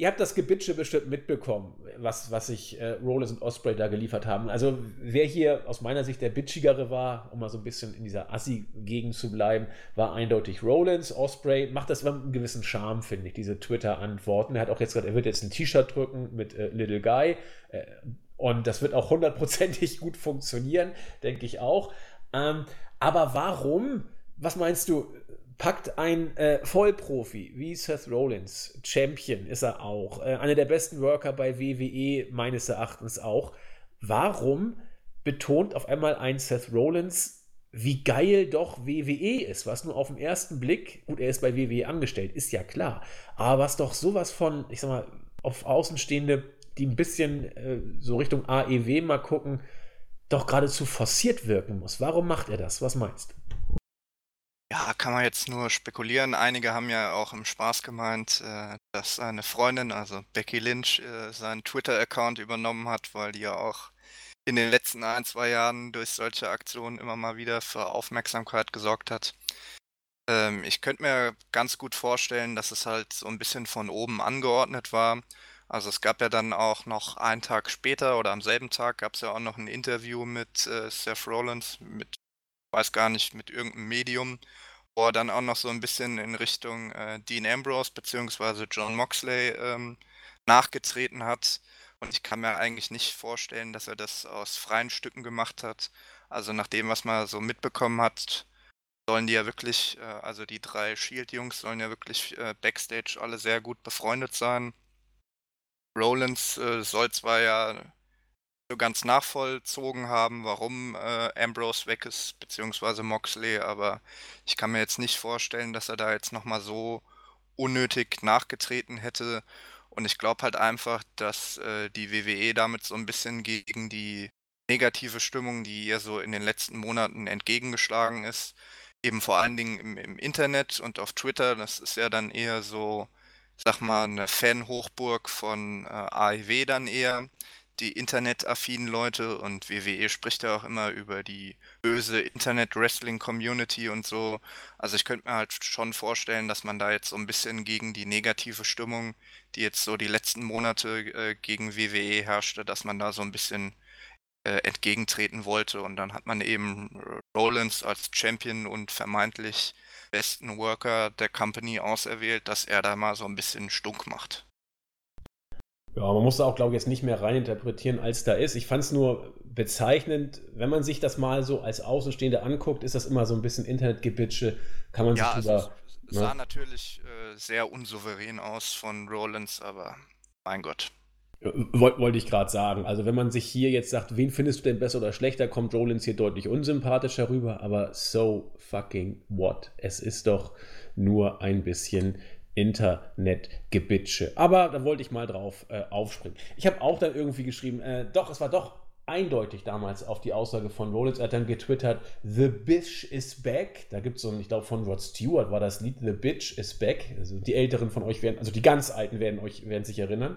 Ihr habt das Gebitsche bestimmt mitbekommen, was, was sich äh, Rollins und Osprey da geliefert haben. Also, wer hier aus meiner Sicht der bitchigere war, um mal so ein bisschen in dieser Assi-Gegend zu bleiben, war eindeutig Rollins. Osprey macht das mit einem gewissen Charme, finde ich, diese Twitter-Antworten. Er hat auch jetzt gesagt, er wird jetzt ein T-Shirt drücken mit äh, Little Guy. Äh, und das wird auch hundertprozentig gut funktionieren, denke ich auch. Ähm, aber warum, was meinst du, packt ein äh, Vollprofi wie Seth Rollins, Champion ist er auch, äh, einer der besten Worker bei WWE meines Erachtens auch. Warum betont auf einmal ein Seth Rollins, wie geil doch WWE ist, was nur auf den ersten Blick, gut, er ist bei WWE angestellt, ist ja klar, aber was doch sowas von, ich sag mal, auf Außenstehende, die ein bisschen äh, so Richtung AEW mal gucken, doch geradezu forciert wirken muss. Warum macht er das? Was meinst du? Ja, kann man jetzt nur spekulieren. Einige haben ja auch im Spaß gemeint, äh, dass seine Freundin, also Becky Lynch, äh, seinen Twitter-Account übernommen hat, weil die ja auch in den letzten ein, zwei Jahren durch solche Aktionen immer mal wieder für Aufmerksamkeit gesorgt hat. Ähm, ich könnte mir ganz gut vorstellen, dass es halt so ein bisschen von oben angeordnet war. Also es gab ja dann auch noch einen Tag später oder am selben Tag gab es ja auch noch ein Interview mit äh, Seth Rollins, mit weiß gar nicht, mit irgendeinem Medium, wo er dann auch noch so ein bisschen in Richtung äh, Dean Ambrose bzw. John Moxley ähm, nachgetreten hat. Und ich kann mir eigentlich nicht vorstellen, dass er das aus freien Stücken gemacht hat. Also nach dem, was man so mitbekommen hat, sollen die ja wirklich, äh, also die drei Shield-Jungs sollen ja wirklich äh, backstage alle sehr gut befreundet sein. Rollins äh, soll zwar ja so ganz nachvollzogen haben, warum äh, Ambrose weg ist, beziehungsweise Moxley, aber ich kann mir jetzt nicht vorstellen, dass er da jetzt nochmal so unnötig nachgetreten hätte. Und ich glaube halt einfach, dass äh, die WWE damit so ein bisschen gegen die negative Stimmung, die ihr so in den letzten Monaten entgegengeschlagen ist, eben vor allen Dingen im, im Internet und auf Twitter, das ist ja dann eher so, sag mal, eine Fan-Hochburg von äh, AEW dann eher, die internetaffinen Leute und WWE spricht ja auch immer über die böse Internet-Wrestling-Community und so. Also ich könnte mir halt schon vorstellen, dass man da jetzt so ein bisschen gegen die negative Stimmung, die jetzt so die letzten Monate äh, gegen WWE herrschte, dass man da so ein bisschen äh, entgegentreten wollte. Und dann hat man eben Rollins als Champion und vermeintlich besten Worker der Company auserwählt, dass er da mal so ein bisschen stunk macht. Ja, man muss da auch, glaube ich, jetzt nicht mehr reininterpretieren, als da ist. Ich fand es nur bezeichnend, wenn man sich das mal so als Außenstehende anguckt, ist das immer so ein bisschen Internetgebitsche, kann man ja, sich drüber... Also, es ne? sah natürlich äh, sehr unsouverän aus von Rollins, aber mein Gott. Wollte ich gerade sagen. Also, wenn man sich hier jetzt sagt, wen findest du denn besser oder schlechter, kommt Rollins hier deutlich unsympathischer rüber, aber so fucking what? Es ist doch nur ein bisschen Internetgebitsche. Aber da wollte ich mal drauf äh, aufspringen. Ich habe auch dann irgendwie geschrieben, äh, doch, es war doch eindeutig damals auf die Aussage von Rollins. Er hat dann getwittert, The Bitch is back. Da gibt es so ein, ich glaube, von Rod Stewart war das Lied, The Bitch is back. Also die Älteren von euch werden, also die ganz Alten werden euch, werden sich erinnern.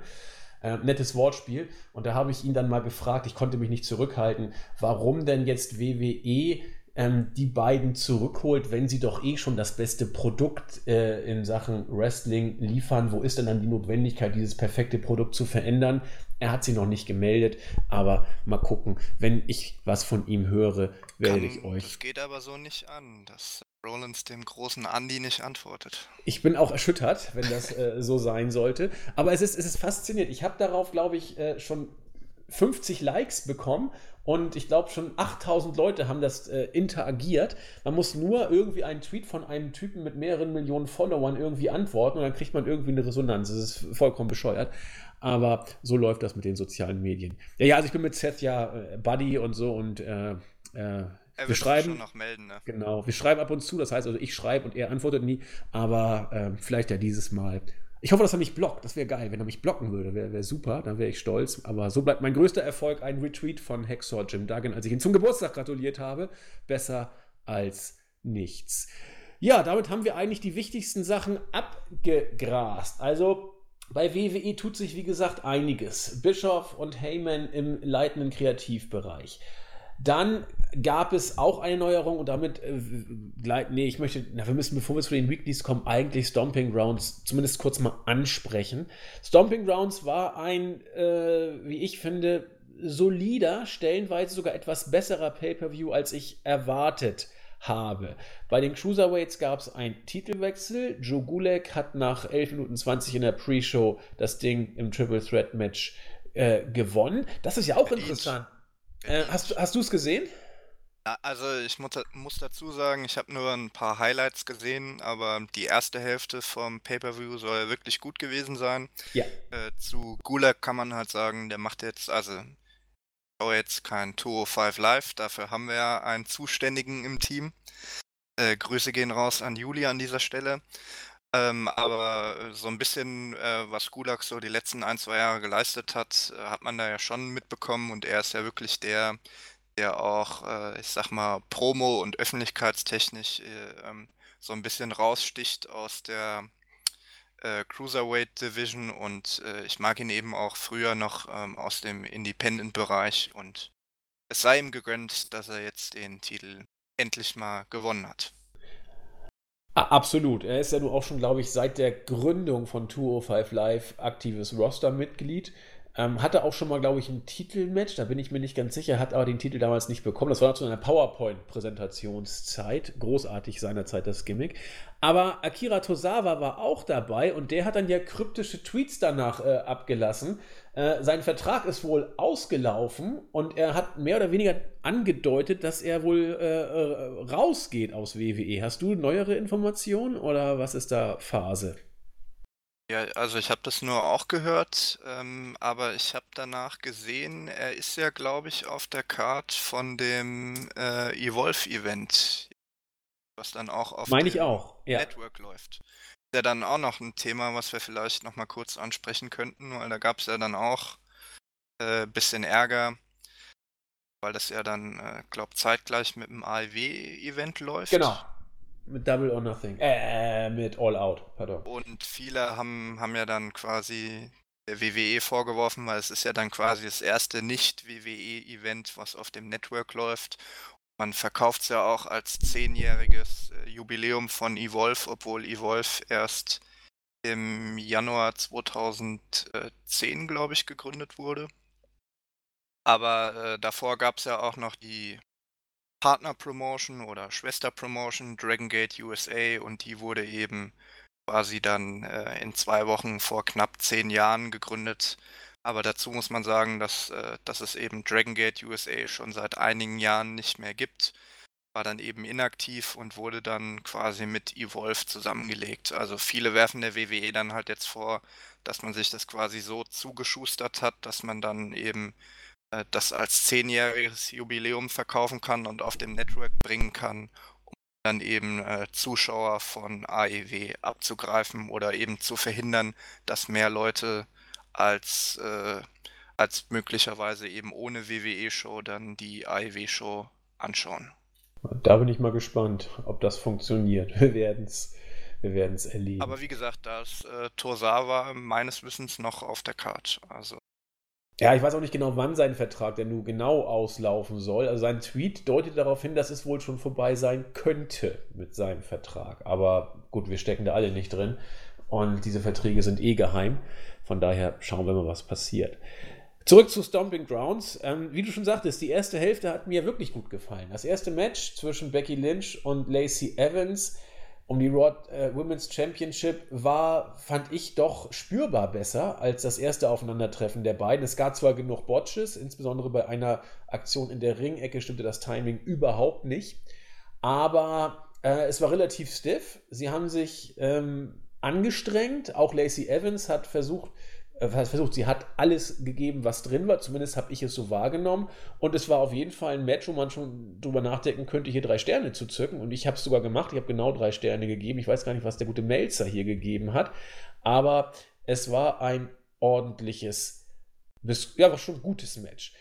Äh, nettes Wortspiel. Und da habe ich ihn dann mal gefragt, ich konnte mich nicht zurückhalten, warum denn jetzt WWE ähm, die beiden zurückholt, wenn sie doch eh schon das beste Produkt äh, in Sachen Wrestling liefern. Wo ist denn dann die Notwendigkeit, dieses perfekte Produkt zu verändern? Er hat sie noch nicht gemeldet, aber mal gucken. Wenn ich was von ihm höre, werde ich euch. Das geht aber so nicht an, dass Rollins dem großen Andy nicht antwortet. Ich bin auch erschüttert, wenn das äh, so sein sollte. Aber es ist, es ist faszinierend. Ich habe darauf, glaube ich, äh, schon 50 Likes bekommen und ich glaube schon 8000 Leute haben das äh, interagiert. Man muss nur irgendwie einen Tweet von einem Typen mit mehreren Millionen Followern irgendwie antworten und dann kriegt man irgendwie eine Resonanz. Das ist vollkommen bescheuert. Aber so läuft das mit den sozialen Medien. Ja, ja, also ich bin mit Seth ja äh, Buddy und so und äh, äh, er wir schreiben schon noch melden, ne? Genau, wir schreiben ab und zu, das heißt also ich schreibe und er antwortet nie, aber äh, vielleicht ja dieses Mal ich hoffe, dass er mich blockt. Das wäre geil. Wenn er mich blocken würde, wäre wär super. Dann wäre ich stolz. Aber so bleibt mein größter Erfolg ein Retweet von Hexor Jim Duggan, als ich ihn zum Geburtstag gratuliert habe. Besser als nichts. Ja, damit haben wir eigentlich die wichtigsten Sachen abgegrast. Also bei WWE tut sich, wie gesagt, einiges. Bischof und Heyman im leitenden Kreativbereich. Dann gab es auch eine Neuerung und damit, äh, nee, ich möchte, na, wir müssen, bevor wir zu den Weeklies kommen, eigentlich Stomping Grounds zumindest kurz mal ansprechen. Stomping Grounds war ein, äh, wie ich finde, solider, stellenweise sogar etwas besserer Pay-Per-View, als ich erwartet habe. Bei den Cruiserweights gab es einen Titelwechsel. Joe Gulek hat nach 11 Minuten 20 in der Pre-Show das Ding im Triple Threat Match äh, gewonnen. Das ist ja auch interessant. Äh, hast hast du es gesehen? Also ich muss, dazu sagen, ich habe nur ein paar Highlights gesehen, aber die erste Hälfte vom Pay-Per-View soll wirklich gut gewesen sein. Ja. Äh, zu Gulag kann man halt sagen, der macht jetzt, also jetzt kein 205 Live, dafür haben wir ja einen Zuständigen im Team. Äh, Grüße gehen raus an Juli an dieser Stelle. Ähm, aber so ein bisschen, äh, was Gulag so die letzten ein, zwei Jahre geleistet hat, äh, hat man da ja schon mitbekommen. Und er ist ja wirklich der, der auch, äh, ich sag mal, Promo- und öffentlichkeitstechnisch äh, ähm, so ein bisschen raussticht aus der äh, Cruiserweight Division. Und äh, ich mag ihn eben auch früher noch ähm, aus dem Independent-Bereich. Und es sei ihm gegönnt, dass er jetzt den Titel endlich mal gewonnen hat. Absolut. Er ist ja nun auch schon, glaube ich, seit der Gründung von 205 Live aktives Roster-Mitglied. Ähm, hatte auch schon mal, glaube ich, ein Titelmatch, da bin ich mir nicht ganz sicher, hat aber den Titel damals nicht bekommen. Das war zu einer PowerPoint-Präsentationszeit. Großartig seinerzeit das Gimmick. Aber Akira Tosawa war auch dabei und der hat dann ja kryptische Tweets danach äh, abgelassen. Äh, sein Vertrag ist wohl ausgelaufen und er hat mehr oder weniger angedeutet, dass er wohl äh, äh rausgeht aus WWE. Hast du neuere Informationen oder was ist da Phase? Ja, also ich habe das nur auch gehört, ähm, aber ich habe danach gesehen, er ist ja, glaube ich, auf der Card von dem äh, Evolve-Event, was dann auch auf Meine ich auch, ja. Network läuft. Ja dann auch noch ein Thema, was wir vielleicht noch mal kurz ansprechen könnten, weil da gab es ja dann auch ein äh, bisschen Ärger, weil das ja dann, äh, glaube zeitgleich mit dem AEW-Event läuft. Genau. Mit Double or Nothing. Äh, mit All Out, pardon. Und viele haben, haben ja dann quasi der WWE vorgeworfen, weil es ist ja dann quasi das erste Nicht-WWE-Event, was auf dem Network läuft. Man verkauft es ja auch als zehnjähriges äh, Jubiläum von Evolve, obwohl Evolve erst im Januar 2010, glaube ich, gegründet wurde. Aber äh, davor gab es ja auch noch die Partner-Promotion oder Schwester-Promotion, Dragon Gate USA, und die wurde eben quasi dann äh, in zwei Wochen vor knapp zehn Jahren gegründet. Aber dazu muss man sagen, dass, äh, dass es eben Dragon Gate USA schon seit einigen Jahren nicht mehr gibt. War dann eben inaktiv und wurde dann quasi mit Evolve zusammengelegt. Also viele werfen der WWE dann halt jetzt vor, dass man sich das quasi so zugeschustert hat, dass man dann eben äh, das als zehnjähriges Jubiläum verkaufen kann und auf dem Network bringen kann, um dann eben äh, Zuschauer von AEW abzugreifen oder eben zu verhindern, dass mehr Leute als, äh, als möglicherweise eben ohne WWE-Show dann die AEW-Show anschauen. Da bin ich mal gespannt, ob das funktioniert. Wir werden es wir werden's erleben. Aber wie gesagt, da ist äh, Torsawa meines Wissens noch auf der Karte. Also ja, ich weiß auch nicht genau, wann sein Vertrag denn nun genau auslaufen soll. Also sein Tweet deutet darauf hin, dass es wohl schon vorbei sein könnte mit seinem Vertrag. Aber gut, wir stecken da alle nicht drin. Und diese Verträge sind eh geheim. Von daher schauen wir mal, was passiert. Zurück zu Stomping Grounds. Ähm, wie du schon sagtest, die erste Hälfte hat mir wirklich gut gefallen. Das erste Match zwischen Becky Lynch und Lacey Evans um die Raw äh, Women's Championship war, fand ich doch spürbar besser als das erste Aufeinandertreffen der beiden. Es gab zwar genug Botches, insbesondere bei einer Aktion in der Ringecke stimmte das Timing überhaupt nicht, aber äh, es war relativ stiff. Sie haben sich ähm, angestrengt. Auch Lacey Evans hat versucht, äh, versucht, sie hat alles gegeben, was drin war. Zumindest habe ich es so wahrgenommen. Und es war auf jeden Fall ein Match, wo man schon drüber nachdenken könnte, hier drei Sterne zu zücken. Und ich habe es sogar gemacht. Ich habe genau drei Sterne gegeben. Ich weiß gar nicht, was der gute Melzer hier gegeben hat. Aber es war ein ordentliches, ja, war schon gutes Match.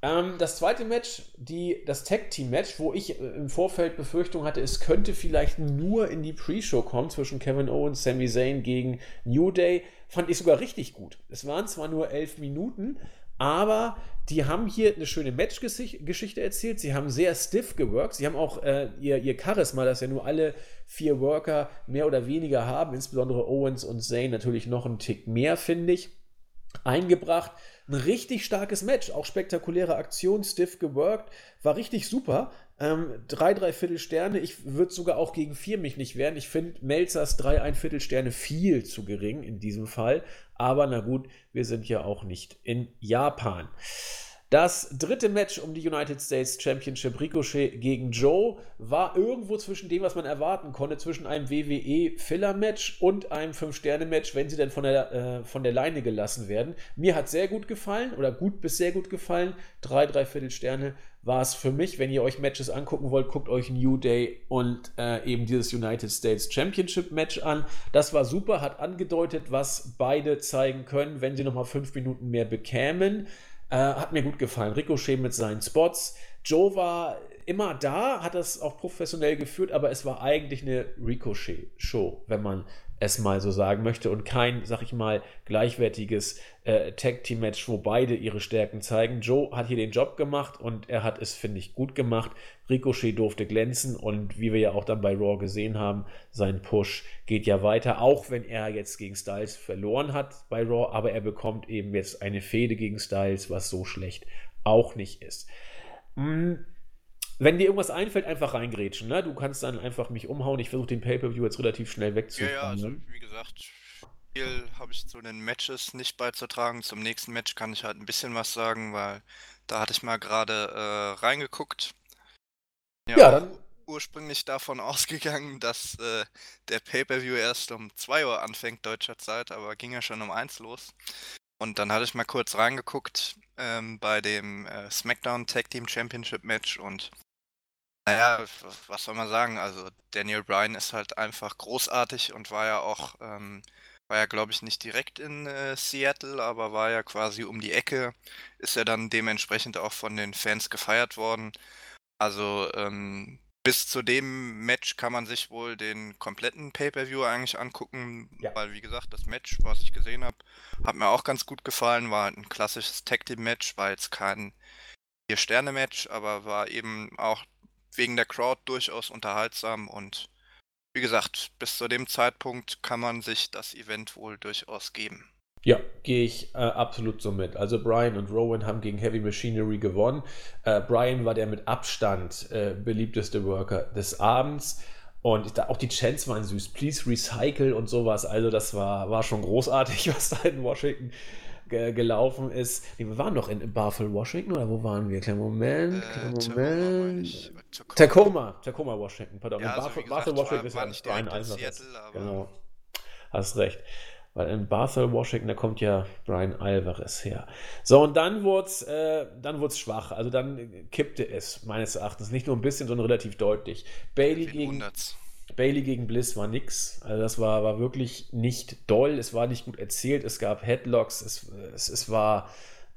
Ähm, das zweite Match, die, das Tag-Team-Match, wo ich äh, im Vorfeld Befürchtung hatte, es könnte vielleicht nur in die Pre-Show kommen zwischen Kevin Owens, Sami Zayn gegen New Day, fand ich sogar richtig gut. Es waren zwar nur elf Minuten, aber die haben hier eine schöne Match-Geschichte erzählt. Sie haben sehr stiff geworkt. Sie haben auch äh, ihr, ihr Charisma, das ja nur alle vier Worker mehr oder weniger haben, insbesondere Owens und Zayn natürlich noch einen Tick mehr, finde ich, eingebracht. Ein richtig starkes Match, auch spektakuläre Aktion, stiff geworkt, war richtig super. Ähm, drei, drei Viertel Sterne. Ich würde sogar auch gegen vier mich nicht wehren. Ich finde Melzers drei, ein Viertel Sterne viel zu gering in diesem Fall. Aber na gut, wir sind ja auch nicht in Japan. Das dritte Match um die United States Championship Ricochet gegen Joe war irgendwo zwischen dem, was man erwarten konnte, zwischen einem WWE-Filler-Match und einem Fünf-Sterne-Match, wenn sie dann von der, äh, von der Leine gelassen werden. Mir hat sehr gut gefallen oder gut bis sehr gut gefallen. Drei, dreiviertel Sterne war es für mich. Wenn ihr euch Matches angucken wollt, guckt euch New Day und äh, eben dieses United States Championship Match an. Das war super, hat angedeutet, was beide zeigen können, wenn sie nochmal fünf Minuten mehr bekämen. Äh, hat mir gut gefallen. Ricochet mit seinen Spots. Joe war immer da, hat das auch professionell geführt, aber es war eigentlich eine Ricochet-Show, wenn man es mal so sagen möchte und kein, sag ich mal, gleichwertiges äh, Tag-Team-Match, wo beide ihre Stärken zeigen. Joe hat hier den Job gemacht und er hat es, finde ich, gut gemacht. Ricochet durfte glänzen und wie wir ja auch dann bei Raw gesehen haben, sein Push geht ja weiter, auch wenn er jetzt gegen Styles verloren hat bei Raw, aber er bekommt eben jetzt eine Fehde gegen Styles, was so schlecht auch nicht ist. Hm wenn dir irgendwas einfällt, einfach reingrätschen. Ne? Du kannst dann einfach mich umhauen. Ich versuche den Pay-Per-View jetzt relativ schnell wegzufahren. Ja, ja, also wie gesagt, viel habe ich zu den Matches nicht beizutragen. Zum nächsten Match kann ich halt ein bisschen was sagen, weil da hatte ich mal gerade äh, reingeguckt. Ja, ja dann. Ursprünglich davon ausgegangen, dass äh, der Pay-Per-View erst um 2 Uhr anfängt, deutscher Zeit, aber ging ja schon um 1 los. Und dann hatte ich mal kurz reingeguckt ähm, bei dem äh, SmackDown Tag Team Championship Match und Naja, was soll man sagen? Also Daniel Bryan ist halt einfach großartig und war ja auch, ähm, war ja glaube ich nicht direkt in äh, Seattle, aber war ja quasi um die Ecke, ist ja dann dementsprechend auch von den Fans gefeiert worden. Also ähm, bis zu dem Match kann man sich wohl den kompletten Pay-per-View eigentlich angucken, ja. weil wie gesagt, das Match, was ich gesehen habe, hat mir auch ganz gut gefallen, war halt ein klassisches Tag Team Match, war jetzt kein Vier-Sterne-Match, aber war eben auch wegen der Crowd durchaus unterhaltsam und wie gesagt, bis zu dem Zeitpunkt kann man sich das Event wohl durchaus geben. Ja, gehe ich äh, absolut so mit. Also Brian und Rowan haben gegen Heavy Machinery gewonnen. Äh, Brian war der mit Abstand äh, beliebteste Worker des Abends. Und da, auch die Chants waren süß. Please recycle und sowas. Also das war, war schon großartig, was da in Washington ge gelaufen ist. Wir waren noch in Buffalo, Washington oder wo waren wir? Kleinen Moment, kleinen äh, Moment. Tacoma, Tacoma, Washington. Pardon. Ja, also Buffalo, Washington ist ja nicht Brian Alvarez. Genau. Hast recht. Weil in Bathel, Washington, da kommt ja Brian Alvarez her. So, und dann wurde es äh, schwach. Also dann kippte es, meines Erachtens. Nicht nur ein bisschen, sondern relativ deutlich. Bailey gegen. Bailey gegen Bliss war nix. Also das war, war wirklich nicht doll. Es war nicht gut erzählt. Es gab Headlocks. Es, es, es, war,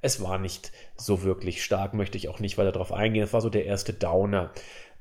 es war nicht so wirklich stark, möchte ich auch nicht weiter darauf eingehen. Es war so der erste Downer.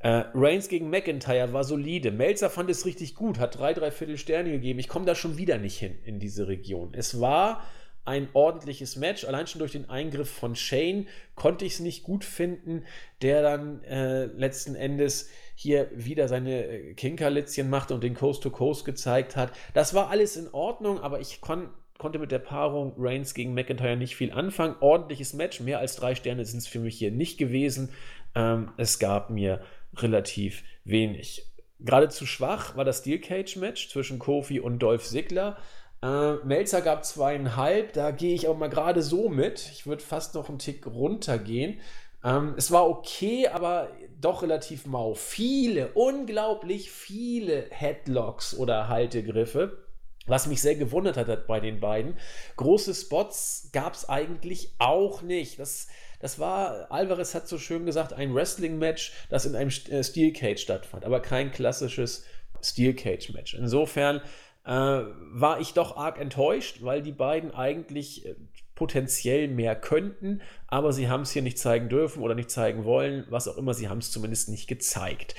Äh, Reigns gegen McIntyre war solide. Melzer fand es richtig gut, hat drei, dreiviertel Sterne gegeben. Ich komme da schon wieder nicht hin in diese Region. Es war ein ordentliches Match. Allein schon durch den Eingriff von Shane konnte ich es nicht gut finden, der dann äh, letzten Endes hier wieder seine äh, Kinkerlitzchen machte und den Coast to Coast gezeigt hat. Das war alles in Ordnung, aber ich kon konnte mit der Paarung Reigns gegen McIntyre nicht viel anfangen. Ordentliches Match, mehr als drei Sterne sind es für mich hier nicht gewesen. Ähm, es gab mir relativ wenig. Geradezu schwach war das Steel Cage Match zwischen Kofi und Dolph Ziggler. Äh, Melzer gab zweieinhalb, da gehe ich auch mal gerade so mit. Ich würde fast noch einen Tick runtergehen. Ähm, es war okay, aber doch relativ mau. Viele, unglaublich viele Headlocks oder Haltegriffe. Was mich sehr gewundert hat bei den beiden. Große Spots gab es eigentlich auch nicht. Das, das war, Alvarez hat so schön gesagt, ein Wrestling-Match, das in einem äh, Steel Cage stattfand, aber kein klassisches Steel Cage-Match. Insofern äh, war ich doch arg enttäuscht, weil die beiden eigentlich äh, potenziell mehr könnten, aber sie haben es hier nicht zeigen dürfen oder nicht zeigen wollen, was auch immer, sie haben es zumindest nicht gezeigt.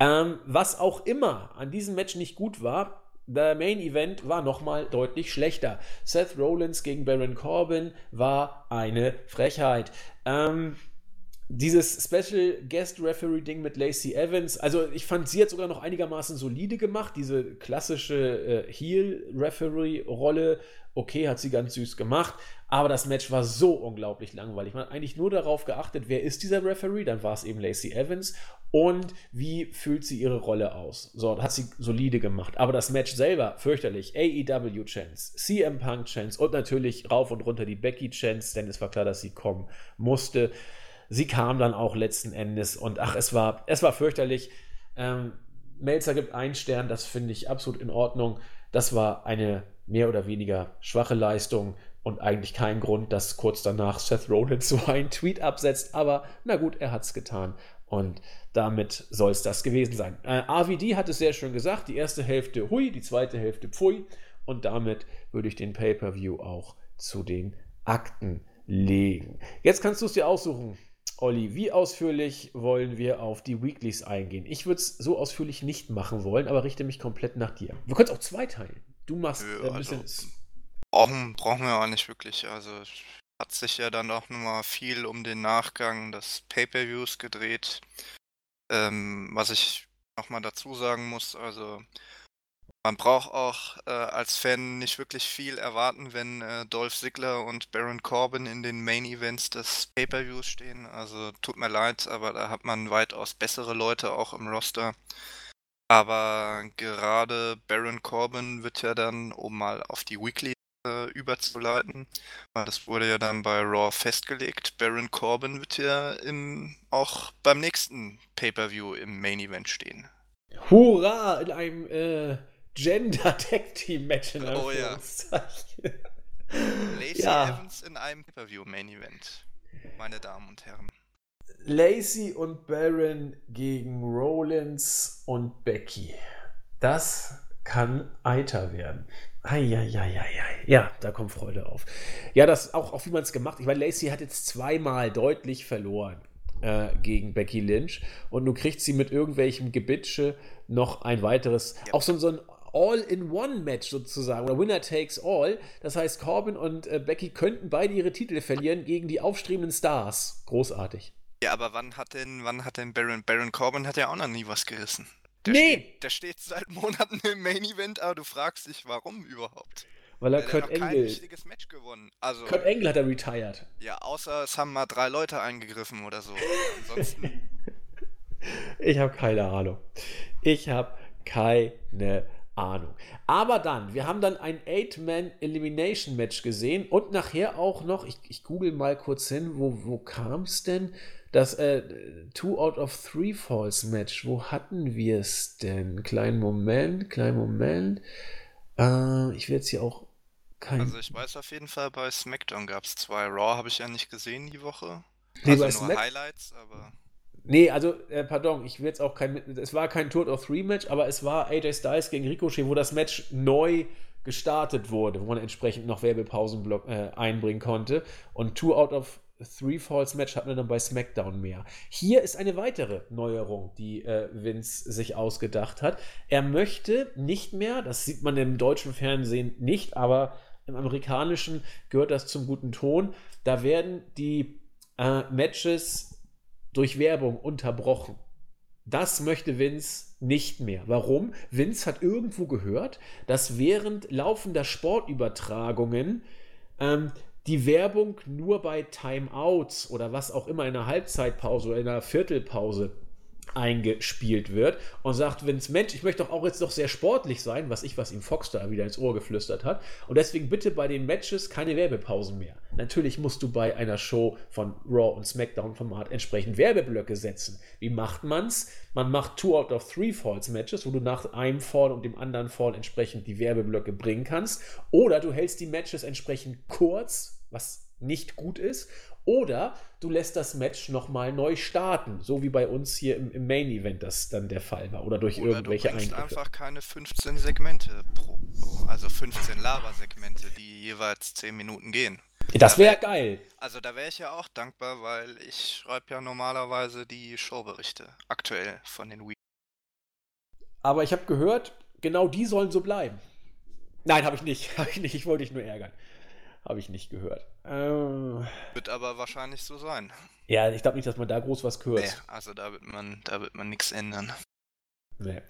Ähm, was auch immer an diesem Match nicht gut war, der Main Event war nochmal deutlich schlechter. Seth Rollins gegen Baron Corbin war eine Frechheit. Ähm, dieses Special Guest Referee Ding mit Lacey Evans, also ich fand sie hat sogar noch einigermaßen solide gemacht, diese klassische äh, Heel Referee Rolle okay, hat sie ganz süß gemacht, aber das Match war so unglaublich langweilig. Man hat eigentlich nur darauf geachtet, wer ist dieser Referee, dann war es eben Lacey Evans und wie fühlt sie ihre Rolle aus. So, hat sie solide gemacht, aber das Match selber fürchterlich. AEW Chance, CM Punk Chance und natürlich rauf und runter die Becky Chance, denn es war klar, dass sie kommen musste. Sie kam dann auch letzten Endes und ach, es war, es war fürchterlich. Ähm, Melzer gibt einen Stern, das finde ich absolut in Ordnung. Das war eine mehr oder weniger schwache Leistung und eigentlich kein Grund, dass kurz danach Seth Rollins so einen Tweet absetzt. Aber na gut, er hat es getan. Und damit soll es das gewesen sein. Äh, RVD hat es sehr schön gesagt: die erste Hälfte hui, die zweite Hälfte pfui. Und damit würde ich den Pay-Per-View auch zu den Akten legen. Jetzt kannst du es dir aussuchen. Olli, wie ausführlich wollen wir auf die Weeklies eingehen? Ich würde es so ausführlich nicht machen wollen, aber richte mich komplett nach dir. Wir können es auch zweiteilen. Du machst Nö, äh, ein bisschen. Also, brauchen, brauchen wir auch nicht wirklich. Also hat sich ja dann auch nochmal viel um den Nachgang des Pay-per-Views gedreht. Ähm, was ich nochmal dazu sagen muss, also man braucht auch äh, als Fan nicht wirklich viel erwarten, wenn äh, Dolph Ziggler und Baron Corbin in den Main Events des Pay-per-Views stehen. Also tut mir leid, aber da hat man weitaus bessere Leute auch im Roster. Aber gerade Baron Corbin wird ja dann, um mal auf die Weekly äh, überzuleiten, weil das wurde ja dann bei Raw festgelegt, Baron Corbin wird ja im, auch beim nächsten Pay-Per-View im Main Event stehen. Hurra! In einem äh, Gender-Tag-Team-Match in Oh ja. Lacey ja. Evans in einem Pay-Per-View Main Event, meine Damen und Herren. Lacey und Baron gegen Rollins und Becky. Das kann Eiter werden. Eieieiei. Ja, da kommt Freude auf. Ja, das auch, auch wie man es gemacht. Ich meine, Lacey hat jetzt zweimal deutlich verloren äh, gegen Becky Lynch und nun kriegt sie mit irgendwelchem Gebitsche noch ein weiteres, ja. auch so, so ein All-in-One-Match sozusagen oder Winner takes all. Das heißt, Corbin und äh, Becky könnten beide ihre Titel verlieren gegen die aufstrebenden Stars. Großartig. Ja, aber wann hat denn, wann hat denn Baron, Baron Corbin hat ja auch noch nie was gerissen. Der nee! Steht, der steht seit Monaten im Main Event, aber du fragst dich, warum überhaupt? Weil er Kurt Engel. Kein richtiges Match gewonnen. Also, Kurt Engel hat er retired. Ja, außer es haben mal drei Leute eingegriffen oder so. Ansonsten. ich habe keine Ahnung. Ich habe keine Ahnung. Aber dann, wir haben dann ein Eight-Man-Elimination-Match gesehen und nachher auch noch, ich, ich google mal kurz hin, wo, wo kam es denn? Das äh, Two out of Three Falls Match, wo hatten wir es denn? Kleinen Moment, kleinen Moment. Äh, ich will jetzt hier auch kein. Also ich weiß auf jeden Fall, bei SmackDown gab es zwei. Raw habe ich ja nicht gesehen die Woche. Nee, also nur Smack- Highlights, aber. Nee, also, äh, pardon, ich will jetzt auch kein. Es war kein Two out of Three Match, aber es war AJ Styles gegen Ricochet, wo das Match neu gestartet wurde, wo man entsprechend noch Werbepausen äh, einbringen konnte. Und Two out of Three Falls Match hatten wir dann bei SmackDown mehr. Hier ist eine weitere Neuerung, die äh, Vince sich ausgedacht hat. Er möchte nicht mehr, das sieht man im deutschen Fernsehen nicht, aber im amerikanischen gehört das zum guten Ton. Da werden die äh, Matches durch Werbung unterbrochen. Das möchte Vince nicht mehr. Warum? Vince hat irgendwo gehört, dass während laufender Sportübertragungen ähm, die Werbung nur bei Timeouts oder was auch immer in einer Halbzeitpause oder in einer Viertelpause eingespielt wird und sagt Vince, Mensch, ich möchte doch auch jetzt doch sehr sportlich sein, was ich, was ihm Fox da wieder ins Ohr geflüstert hat. Und deswegen bitte bei den Matches keine Werbepausen mehr. Natürlich musst du bei einer Show von Raw und SmackDown Format entsprechend Werbeblöcke setzen. Wie macht man's? Man macht Two out of Three Falls Matches, wo du nach einem Fall und dem anderen Fall entsprechend die Werbeblöcke bringen kannst. Oder du hältst die Matches entsprechend kurz, was nicht gut ist. Oder du lässt das Match nochmal neu starten, so wie bei uns hier im, im, Main Event das dann der Fall war. Oder durch Oder irgendwelche du bringst Eingriffe. einfach keine 15 Segmente pro, also 15 Labersegmente, die jeweils 10 Minuten gehen. Das wäre geil. Also da wäre ich ja auch dankbar, weil ich schreibe ja normalerweise die Showberichte aktuell von den Week. Aber ich habe gehört, genau die sollen so bleiben. Nein, habe ich nicht. Habe ich nicht. Ich wollte dich nur ärgern. Habe ich nicht gehört. Ähm, Wird aber wahrscheinlich so sein. ja, ich glaube nicht, dass man da groß was Nee, kürzt. also da wird man, da wird man nichts ändern. Nee.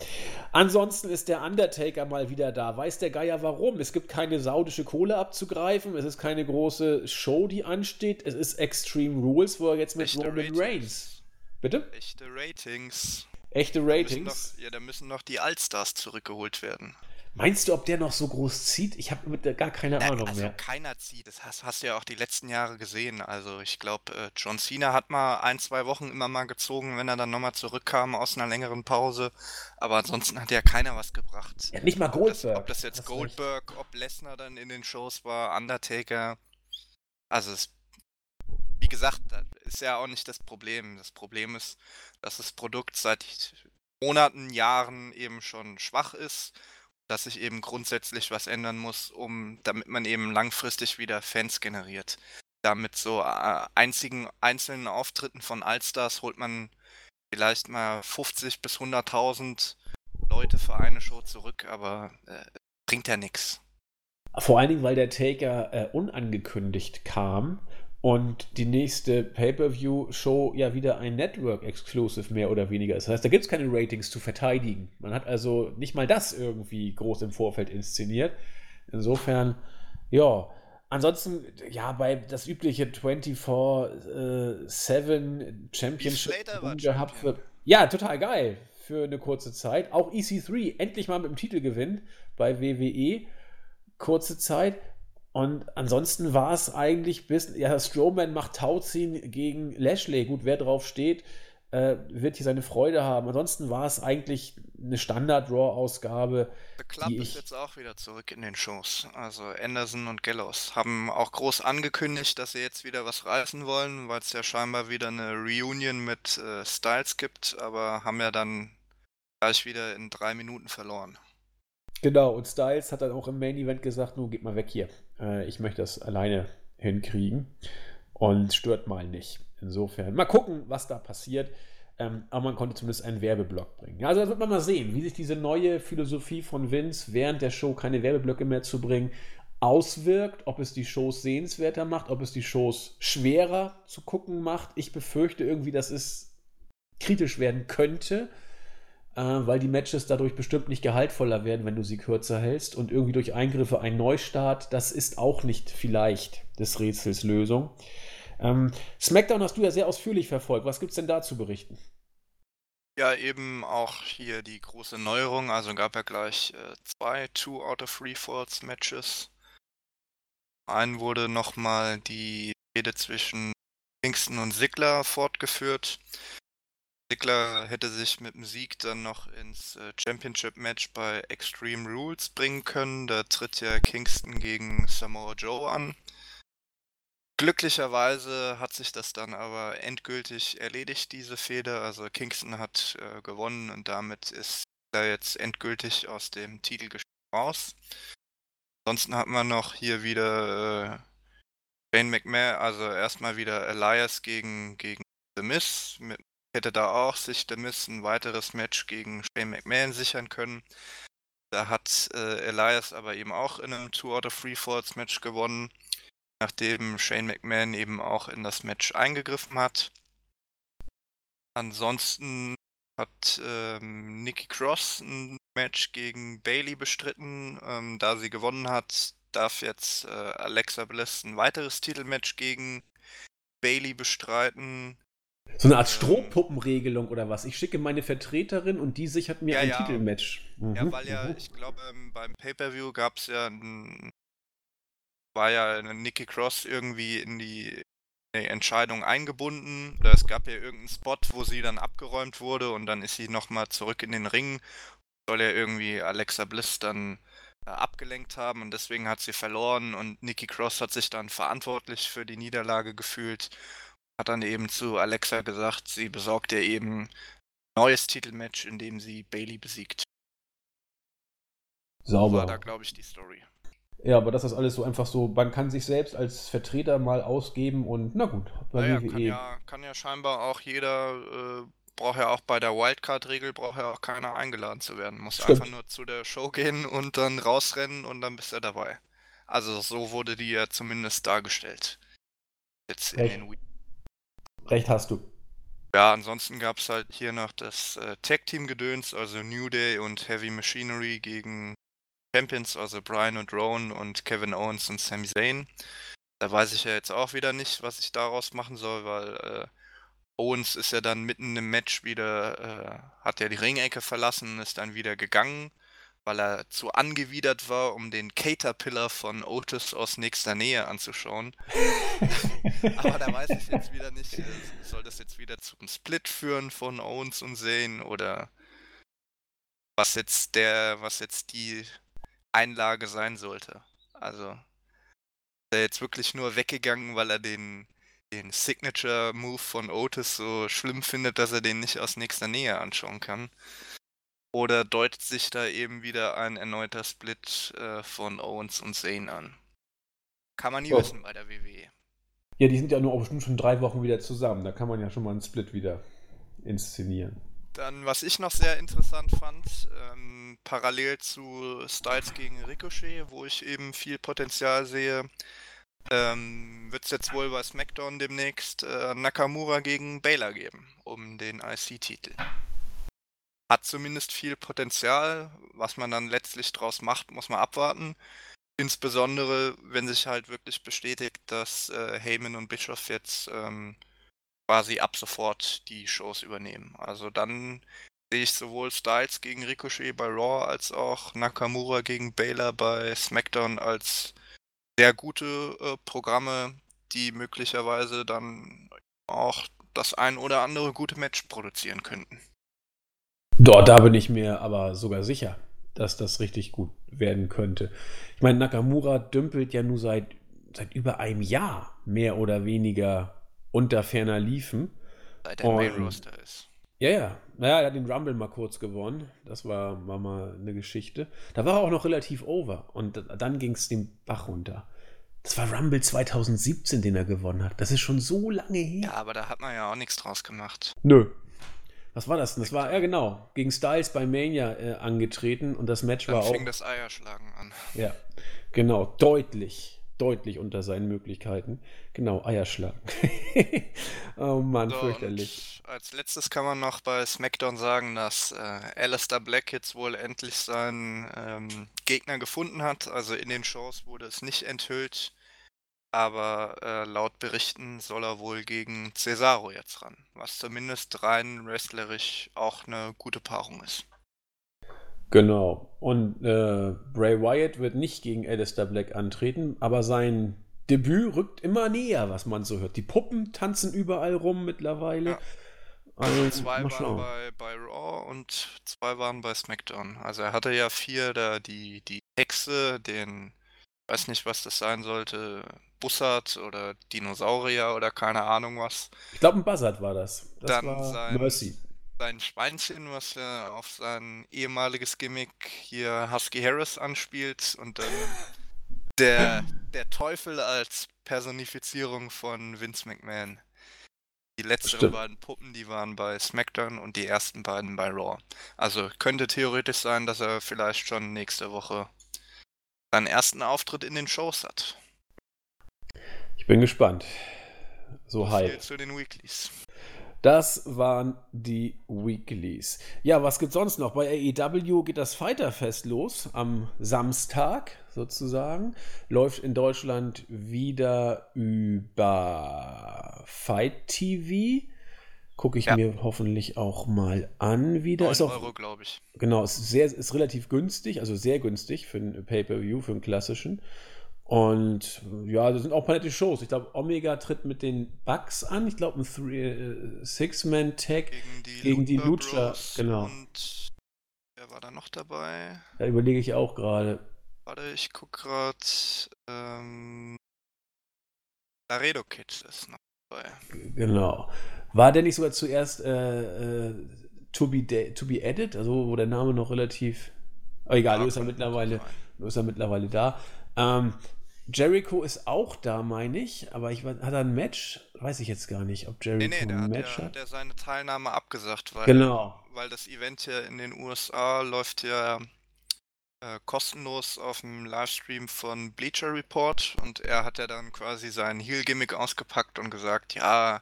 Ansonsten ist der Undertaker mal wieder da. Weiß der Geier warum? Es gibt keine saudische Kohle abzugreifen. Es ist keine große Show, die ansteht. Es ist Extreme Rules, wo er jetzt mit Echte Roman Ratings. Reigns. Bitte? Echte Ratings. Echte Ratings. noch, ja, da müssen noch die Allstars zurückgeholt werden. Meinst du, ob der noch so groß zieht? Ich habe mit der gar keine Na, Ahnung also mehr. keiner zieht. Das hast, hast du ja auch die letzten Jahre gesehen. Also ich glaube, äh, John Cena hat mal ein, zwei Wochen immer mal gezogen, wenn er dann nochmal zurückkam aus einer längeren Pause. Aber ansonsten hat ja keiner was gebracht. Ja, nicht mal Ob das, Goldberg. ob das jetzt recht. Goldberg, ob Lesnar dann in den Shows war, Undertaker. Also es, wie gesagt, das ist ja auch nicht das Problem. Das Problem ist, dass das Produkt seit Monaten, Jahren eben schon schwach ist, dass sich eben grundsätzlich was ändern muss, um damit man eben langfristig wieder Fans generiert. Damit so äh, einzigen einzelnen Auftritten von Allstars holt man vielleicht mal 50 bis 100.000 Leute für eine Show zurück, aber äh, bringt ja nichts. Vor allen Dingen, weil der Taker äh, unangekündigt kam und die nächste Pay-Per-View-Show ja wieder ein Network-Exclusive mehr oder weniger ist. Das heißt, da gibt es keine Ratings zu verteidigen. Man hat also nicht mal das irgendwie groß im Vorfeld inszeniert. Insofern, ja. Ansonsten, ja, bei das übliche 24-7 Championship Slater war gehabt Champion. Ja, total geil für eine kurze Zeit. Auch EC3 endlich mal mit dem Titel gewinnt bei WWE. Kurze Zeit. Und ansonsten war es eigentlich bis, ja, Strowman macht Tauziehen gegen Lashley. Gut, wer drauf steht, äh, wird hier seine Freude haben. Ansonsten war es eigentlich eine Standard-Raw-Ausgabe. The Club ist ich, jetzt auch wieder zurück in den Shows. Also Anderson und Gallows haben auch groß angekündigt, dass sie jetzt wieder was reißen wollen, weil es ja scheinbar wieder eine Reunion mit äh, Styles gibt, aber haben ja dann gleich wieder in drei Minuten verloren. Genau, und Styles hat dann auch im Main Event gesagt, nun geht mal weg hier. Äh, ich möchte das alleine hinkriegen und stört mal nicht. Insofern, mal gucken, was da passiert. Ähm, aber man konnte zumindest einen Werbeblock bringen. Also da wird man mal sehen, wie sich diese neue Philosophie von Vince während der Show keine Werbeblöcke mehr zu bringen auswirkt, ob es die Shows sehenswerter macht, ob es die Shows schwerer zu gucken macht. Ich befürchte irgendwie, dass es kritisch werden könnte, weil die Matches dadurch bestimmt nicht gehaltvoller werden, wenn du sie kürzer hältst und irgendwie durch Eingriffe ein Neustart, das ist auch nicht vielleicht des Rätsels Lösung. Ähm, SmackDown hast du ja sehr ausführlich verfolgt. Was gibt es denn da zu berichten? Ja, eben auch hier die große Neuerung. Also gab ja gleich äh, zwei Two out of Three Falls Matches. Einen wurde nochmal die Rede zwischen Kingston und Sigler fortgeführt. Sigler hätte sich mit dem Sieg dann noch ins äh, Championship Match bei Extreme Rules bringen können. Da tritt ja Kingston gegen Samoa Joe an. Glücklicherweise hat sich das dann aber endgültig erledigt, diese Fehde. Also Kingston hat äh, gewonnen und damit ist er jetzt endgültig aus dem Titelgeschäft raus. Ansonsten hat man noch hier wieder äh, McMahon, also erstmal wieder Elias gegen, gegen The Miz. Mit, hätte da auch sich The Miz ein weiteres Match gegen Shane McMahon sichern können. Da hat äh, Elias aber eben auch in einem Two out of Three Falls Match gewonnen nachdem Shane McMahon eben auch in das Match eingegriffen hat. Ansonsten hat ähm, Nikki Cross ein Match gegen Bailey bestritten. Ähm, da sie gewonnen hat, darf jetzt äh, Alexa Bliss ein weiteres Titelmatch gegen Bailey bestreiten. So eine Art ähm, Strohpuppenregelung oder was? Ich schicke meine Vertreterin und die sichert mir ja, ein ja. Titelmatch. Mhm. Ja, weil ja, mhm. ich glaube, ähm, beim Pay-Per-View gab es ja ein war ja Nikki Cross irgendwie in die Entscheidung eingebunden. Oder es gab ja irgendeinen Spot, wo sie dann abgeräumt wurde und dann ist sie nochmal zurück in den Ring. Soll ja irgendwie Alexa Bliss dann äh, abgelenkt haben und deswegen hat sie verloren und Nikki Cross hat sich dann verantwortlich für die Niederlage gefühlt. Hat dann eben zu Alexa gesagt, sie besorgt ihr eben ein neues Titelmatch, in dem sie Bailey besiegt. Sauber. War da, glaube ich, die Story. Ja, aber das ist alles so einfach so, man kann sich selbst als Vertreter mal ausgeben und na gut, bei naja, WWE. Kann ja, kann ja scheinbar auch jeder, äh, braucht ja auch bei der Wildcard-Regel, braucht ja auch keiner eingeladen zu werden. Muss Stimmt. einfach nur zu der Show gehen und dann rausrennen und dann bist du dabei. Also so wurde die ja zumindest dargestellt. Jetzt Recht. in den Recht hast du. Ja, ansonsten gab es halt hier noch das äh, Tag-Team-Gedöns, also New Day und Heavy Machinery gegen Champions, also Brian und Rowan und Kevin Owens und Sami Zayn. Da weiß ich ja jetzt auch wieder nicht, was ich daraus machen soll, weil äh, Owens ist ja dann mitten im Match wieder, äh, hat ja die Ringecke verlassen, ist dann wieder gegangen, weil er zu angewidert war, um den Caterpillar von Otis aus nächster Nähe anzuschauen. Aber da weiß ich jetzt wieder nicht, äh, soll das jetzt wieder zum Split führen von Owens und Zayn oder was jetzt der, was jetzt die Einlage sein sollte. Also ist er jetzt wirklich nur weggegangen, weil er den, den Signature-Move von Otis so schlimm findet, dass er den nicht aus nächster Nähe anschauen kann. Oder deutet sich da eben wieder ein erneuter Split äh, von Owens und Zane an? Kann man nie oh. wissen bei der WWE. Ja, die sind ja nur auch bestimmt schon drei Wochen wieder zusammen. Da kann man ja schon mal einen Split wieder inszenieren. Dann, was ich noch sehr interessant fand, ähm, parallel zu Styles gegen Ricochet, wo ich eben viel Potenzial sehe, ähm, wird es jetzt wohl bei SmackDown demnächst äh, Nakamura gegen Baylor geben, um den IC-Titel. Hat zumindest viel Potenzial. Was man dann letztlich draus macht, muss man abwarten. Insbesondere, wenn sich halt wirklich bestätigt, dass äh, Heyman und Bischoff jetzt ähm, quasi ab sofort die Shows übernehmen. Also dann sehe ich sowohl Styles gegen Ricochet bei Raw als auch Nakamura gegen Baylor bei SmackDown als sehr gute äh, Programme, die möglicherweise dann auch das ein oder andere gute Match produzieren könnten. Dort, da bin ich mir aber sogar sicher, dass das richtig gut werden könnte. Ich meine, Nakamura dümpelt ja nur seit, seit über einem Jahr mehr oder weniger unter ferner Liefen. Seit er Main Roster ist. Ja, ja. Naja, er hat den Rumble mal kurz gewonnen. Das war, war mal eine Geschichte. Da war er auch noch relativ over. Und dann ging es den Bach runter. Das war Rumble 2017, den er gewonnen hat. Das ist schon so lange her. Ja, aber da hat man ja auch nichts draus gemacht. Nö. Was war das denn? Das war, ja genau, gegen Styles bei Mania äh, angetreten und das Match Dann war auch. fing das Eierschlagen an. Ja, genau, deutlich, deutlich unter seinen Möglichkeiten. Genau, Eierschlagen. oh Mann, So, fürchterlich. als letztes kann man noch bei SmackDown sagen, dass äh, Alistair Black jetzt wohl endlich seinen ähm, Gegner gefunden hat. Also in den Shows wurde es nicht enthüllt. Aber äh, laut Berichten soll er wohl gegen Cesaro jetzt ran. Was zumindest rein wrestlerisch auch eine gute Paarung ist. Genau. Und äh, Bray Wyatt wird nicht gegen Alistair Black antreten, aber sein Debüt rückt immer näher, was man so hört. Die Puppen tanzen überall rum mittlerweile. Ja. Also, zwei waren bei, bei Raw und zwei waren bei SmackDown. Also er hatte ja vier da die, die Hexe, den, weiß nicht, was das sein sollte, Bussard oder Dinosaurier oder keine Ahnung was. Ich glaube, ein Buzzard war das. Das Dann war sein- Mercy. Sein Schweinchen, was ja auf sein ehemaliges Gimmick hier Husky Harris anspielt und dann der, der Teufel als Personifizierung von Vince McMahon. Die letzteren Stimmt. beiden Puppen, die waren bei SmackDown und die ersten beiden bei Raw. Also könnte theoretisch sein, dass er vielleicht schon nächste Woche seinen ersten Auftritt in den Shows hat. Ich bin gespannt. So hype. zu den Weeklies. Das waren die Weeklies. Ja, was gibt's sonst noch? Bei AEW geht das Fighterfest los am Samstag sozusagen. Läuft in Deutschland wieder über Fight TV. Gucke ich Ja. mir hoffentlich auch mal an wieder. 9 Ist auch, Euro, glaube ich. Genau, ist, sehr, ist relativ günstig, also sehr günstig für einen Pay-Per-View, für einen klassischen. Und ja, das sind auch ein paar nette Shows. Ich glaube, Omega tritt mit den Bucks an. Ich glaube, ein äh, Six-Man-Tag. Gegen die Gegen Lucha genau. Und wer war da noch dabei? Da überlege ich auch gerade. Warte, ich guck grad. Ähm, Laredo Kids ist noch dabei. Genau. War der nicht sogar zuerst äh, äh, to, be to be Added? Also, wo der Name noch relativ. Oh, egal, du ist er mittlerweile. ist er mittlerweile da. Ähm, Jericho ist auch da, meine ich, aber ich, hat er ein Match? Weiß ich jetzt gar nicht, ob Jericho Nee, nee, der ein hat, Match ja, hat. der seine Teilnahme abgesagt, weil, Genau. weil das Event hier in den USA läuft ja äh, kostenlos auf dem Livestream von Bleacher Report und er hat ja dann quasi sein Heel-Gimmick ausgepackt und gesagt, ja,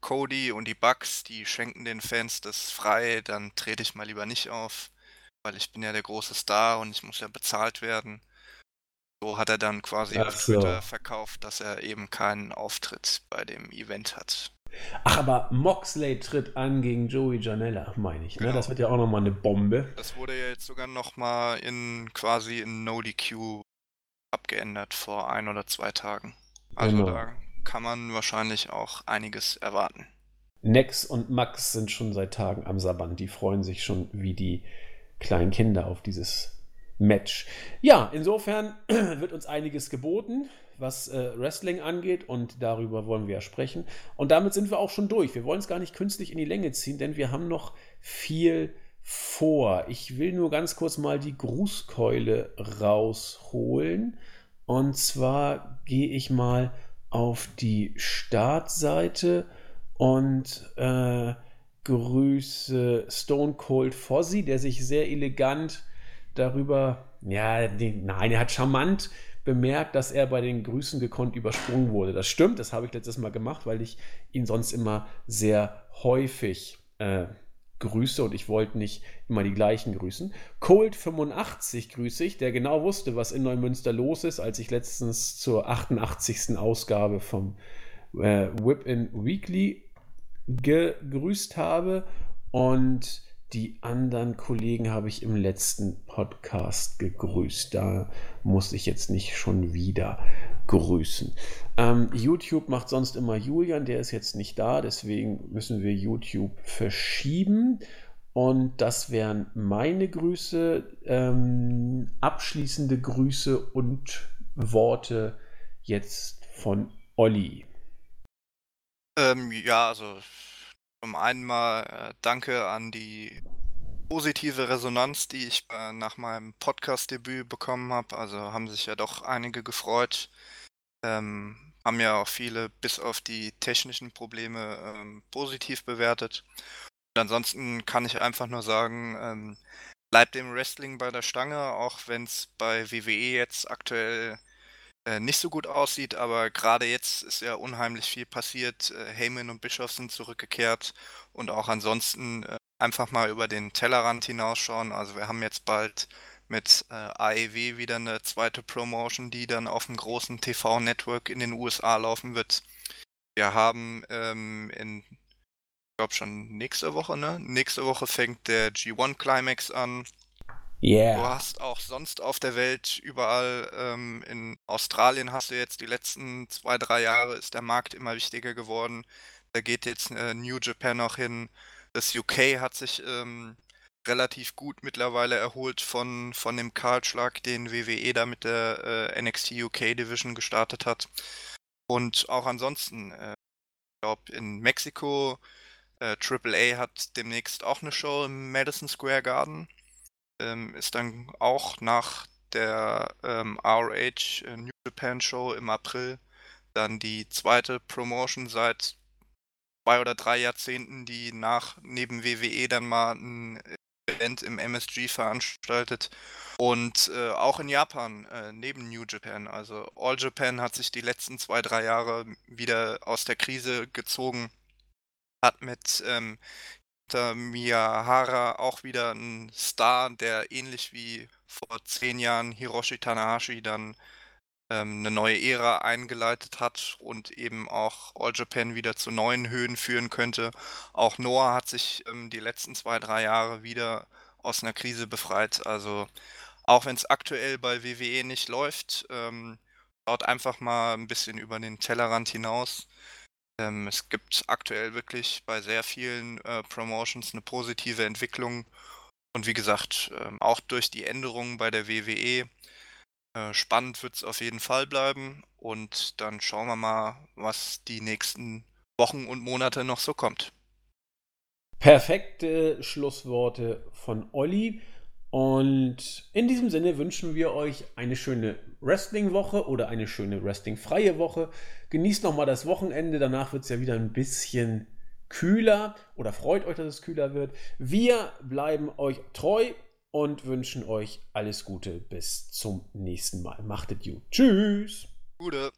Cody und die Bucks, die schenken den Fans das frei, dann trete ich mal lieber nicht auf, weil ich bin ja der große Star und ich muss ja bezahlt werden. So hat er dann quasi Ach auf so. Twitter verkauft, dass er eben keinen Auftritt bei dem Event hat. Ach, aber Moxley tritt an gegen Joey Janella, meine ich. Ne? Genau. Das wird ja auch nochmal eine Bombe. Das wurde ja jetzt sogar nochmal in quasi in No DQ abgeändert vor ein oder zwei Tagen. Also Genau. da kann man wahrscheinlich auch einiges erwarten. Nex und Max sind schon seit Tagen am Sabbern. Die freuen sich schon wie die kleinen Kinder auf dieses Match. Ja, insofern wird uns einiges geboten, was äh, Wrestling angeht und darüber wollen wir ja sprechen. Und damit sind wir auch schon durch. Wir wollen es gar nicht künstlich in die Länge ziehen, denn wir haben noch viel vor. Ich will nur ganz kurz mal die Grußkeule rausholen. Und zwar gehe ich mal auf die Startseite und äh, grüße Stone Cold Fozzy, der sich sehr elegant darüber, ja, den, nein, er hat charmant bemerkt, dass er bei den Grüßen gekonnt übersprungen wurde. Das stimmt, das habe ich letztes Mal gemacht, weil ich ihn sonst immer sehr häufig äh, grüße und ich wollte nicht immer die gleichen grüßen. Cold85 grüße ich, der genau wusste, was in Neumünster los ist, als ich letztens zur 88. Ausgabe vom äh, Whip-In Weekly gegrüßt habe und die anderen Kollegen habe ich im letzten Podcast gegrüßt. Da muss ich jetzt nicht schon wieder grüßen. Ähm, YouTube macht sonst immer Julian, der ist jetzt nicht da, deswegen müssen wir YouTube verschieben. Und das wären meine Grüße, ähm, abschließende Grüße und Worte jetzt von Olli. Ähm, ja, also zum einen mal äh, danke an die positive Resonanz, die ich äh, nach meinem Podcast-Debüt bekommen habe. Also haben sich ja doch einige gefreut. Ähm, haben ja auch viele bis auf die technischen Probleme ähm, positiv bewertet. Und ansonsten kann ich einfach nur sagen, ähm, bleibt dem Wrestling bei der Stange, auch wenn es bei WWE jetzt aktuell äh, nicht so gut aussieht, aber gerade jetzt ist ja unheimlich viel passiert. Äh, Heyman und Bischof sind zurückgekehrt und auch ansonsten äh, einfach mal über den Tellerrand hinausschauen. Also wir haben jetzt bald mit äh, AEW wieder eine zweite Promotion, die dann auf dem großen TV-Network in den USA laufen wird. Wir haben ähm, in, ich glaube schon nächste Woche, ne? Nächste Woche fängt der G1 Climax an. Yeah. Du hast auch sonst auf der Welt überall, ähm, in Australien hast du jetzt die letzten zwei, drei Jahre ist der Markt immer wichtiger geworden. Da geht jetzt äh, New Japan noch hin. Das UK hat sich ähm, relativ gut mittlerweile erholt von, von dem Kahlschlag, den WWE da mit der äh, NXT UK Division gestartet hat. Und auch ansonsten, äh, ich glaube, in Mexiko, äh, AAA hat demnächst auch eine Show im Madison Square Garden. Ähm, ist dann auch nach der ähm, RH äh, New Japan Show im April dann die zweite Promotion seit zwei oder drei Jahrzehnten, die nach neben WWE dann mal ein Event im MSG veranstaltet. Und äh, auch in Japan, äh, neben New Japan. Also All Japan hat sich die letzten zwei, drei Jahre wieder aus der Krise gezogen. Hat mit ähm, Miyahara auch wieder einen Star, der ähnlich wie vor zehn Jahren Hiroshi Tanahashi dann ähm, eine neue Ära eingeleitet hat und eben auch All Japan wieder zu neuen Höhen führen könnte. Auch Noah hat sich ähm, die letzten zwei, drei Jahre wieder aus einer Krise befreit. Also auch wenn es aktuell bei WWE nicht läuft, ähm, schaut einfach mal ein bisschen über den Tellerrand hinaus. Ähm, es gibt aktuell wirklich bei sehr vielen äh, Promotions eine positive Entwicklung. Und wie gesagt, ähm, auch durch die Änderungen bei der WWE spannend wird es auf jeden Fall bleiben und dann schauen wir mal, was die nächsten Wochen und Monate noch so kommt. Perfekte Schlussworte von Olli. Und in diesem Sinne wünschen wir euch eine schöne Wrestling-Woche oder eine schöne Wrestling-freie Woche. Genießt nochmal das Wochenende, danach wird es ja wieder ein bisschen kühler oder freut euch, dass es kühler wird. Wir bleiben euch treu und wünschen euch alles Gute bis zum nächsten Mal. Macht es gut. Tschüss. Gute.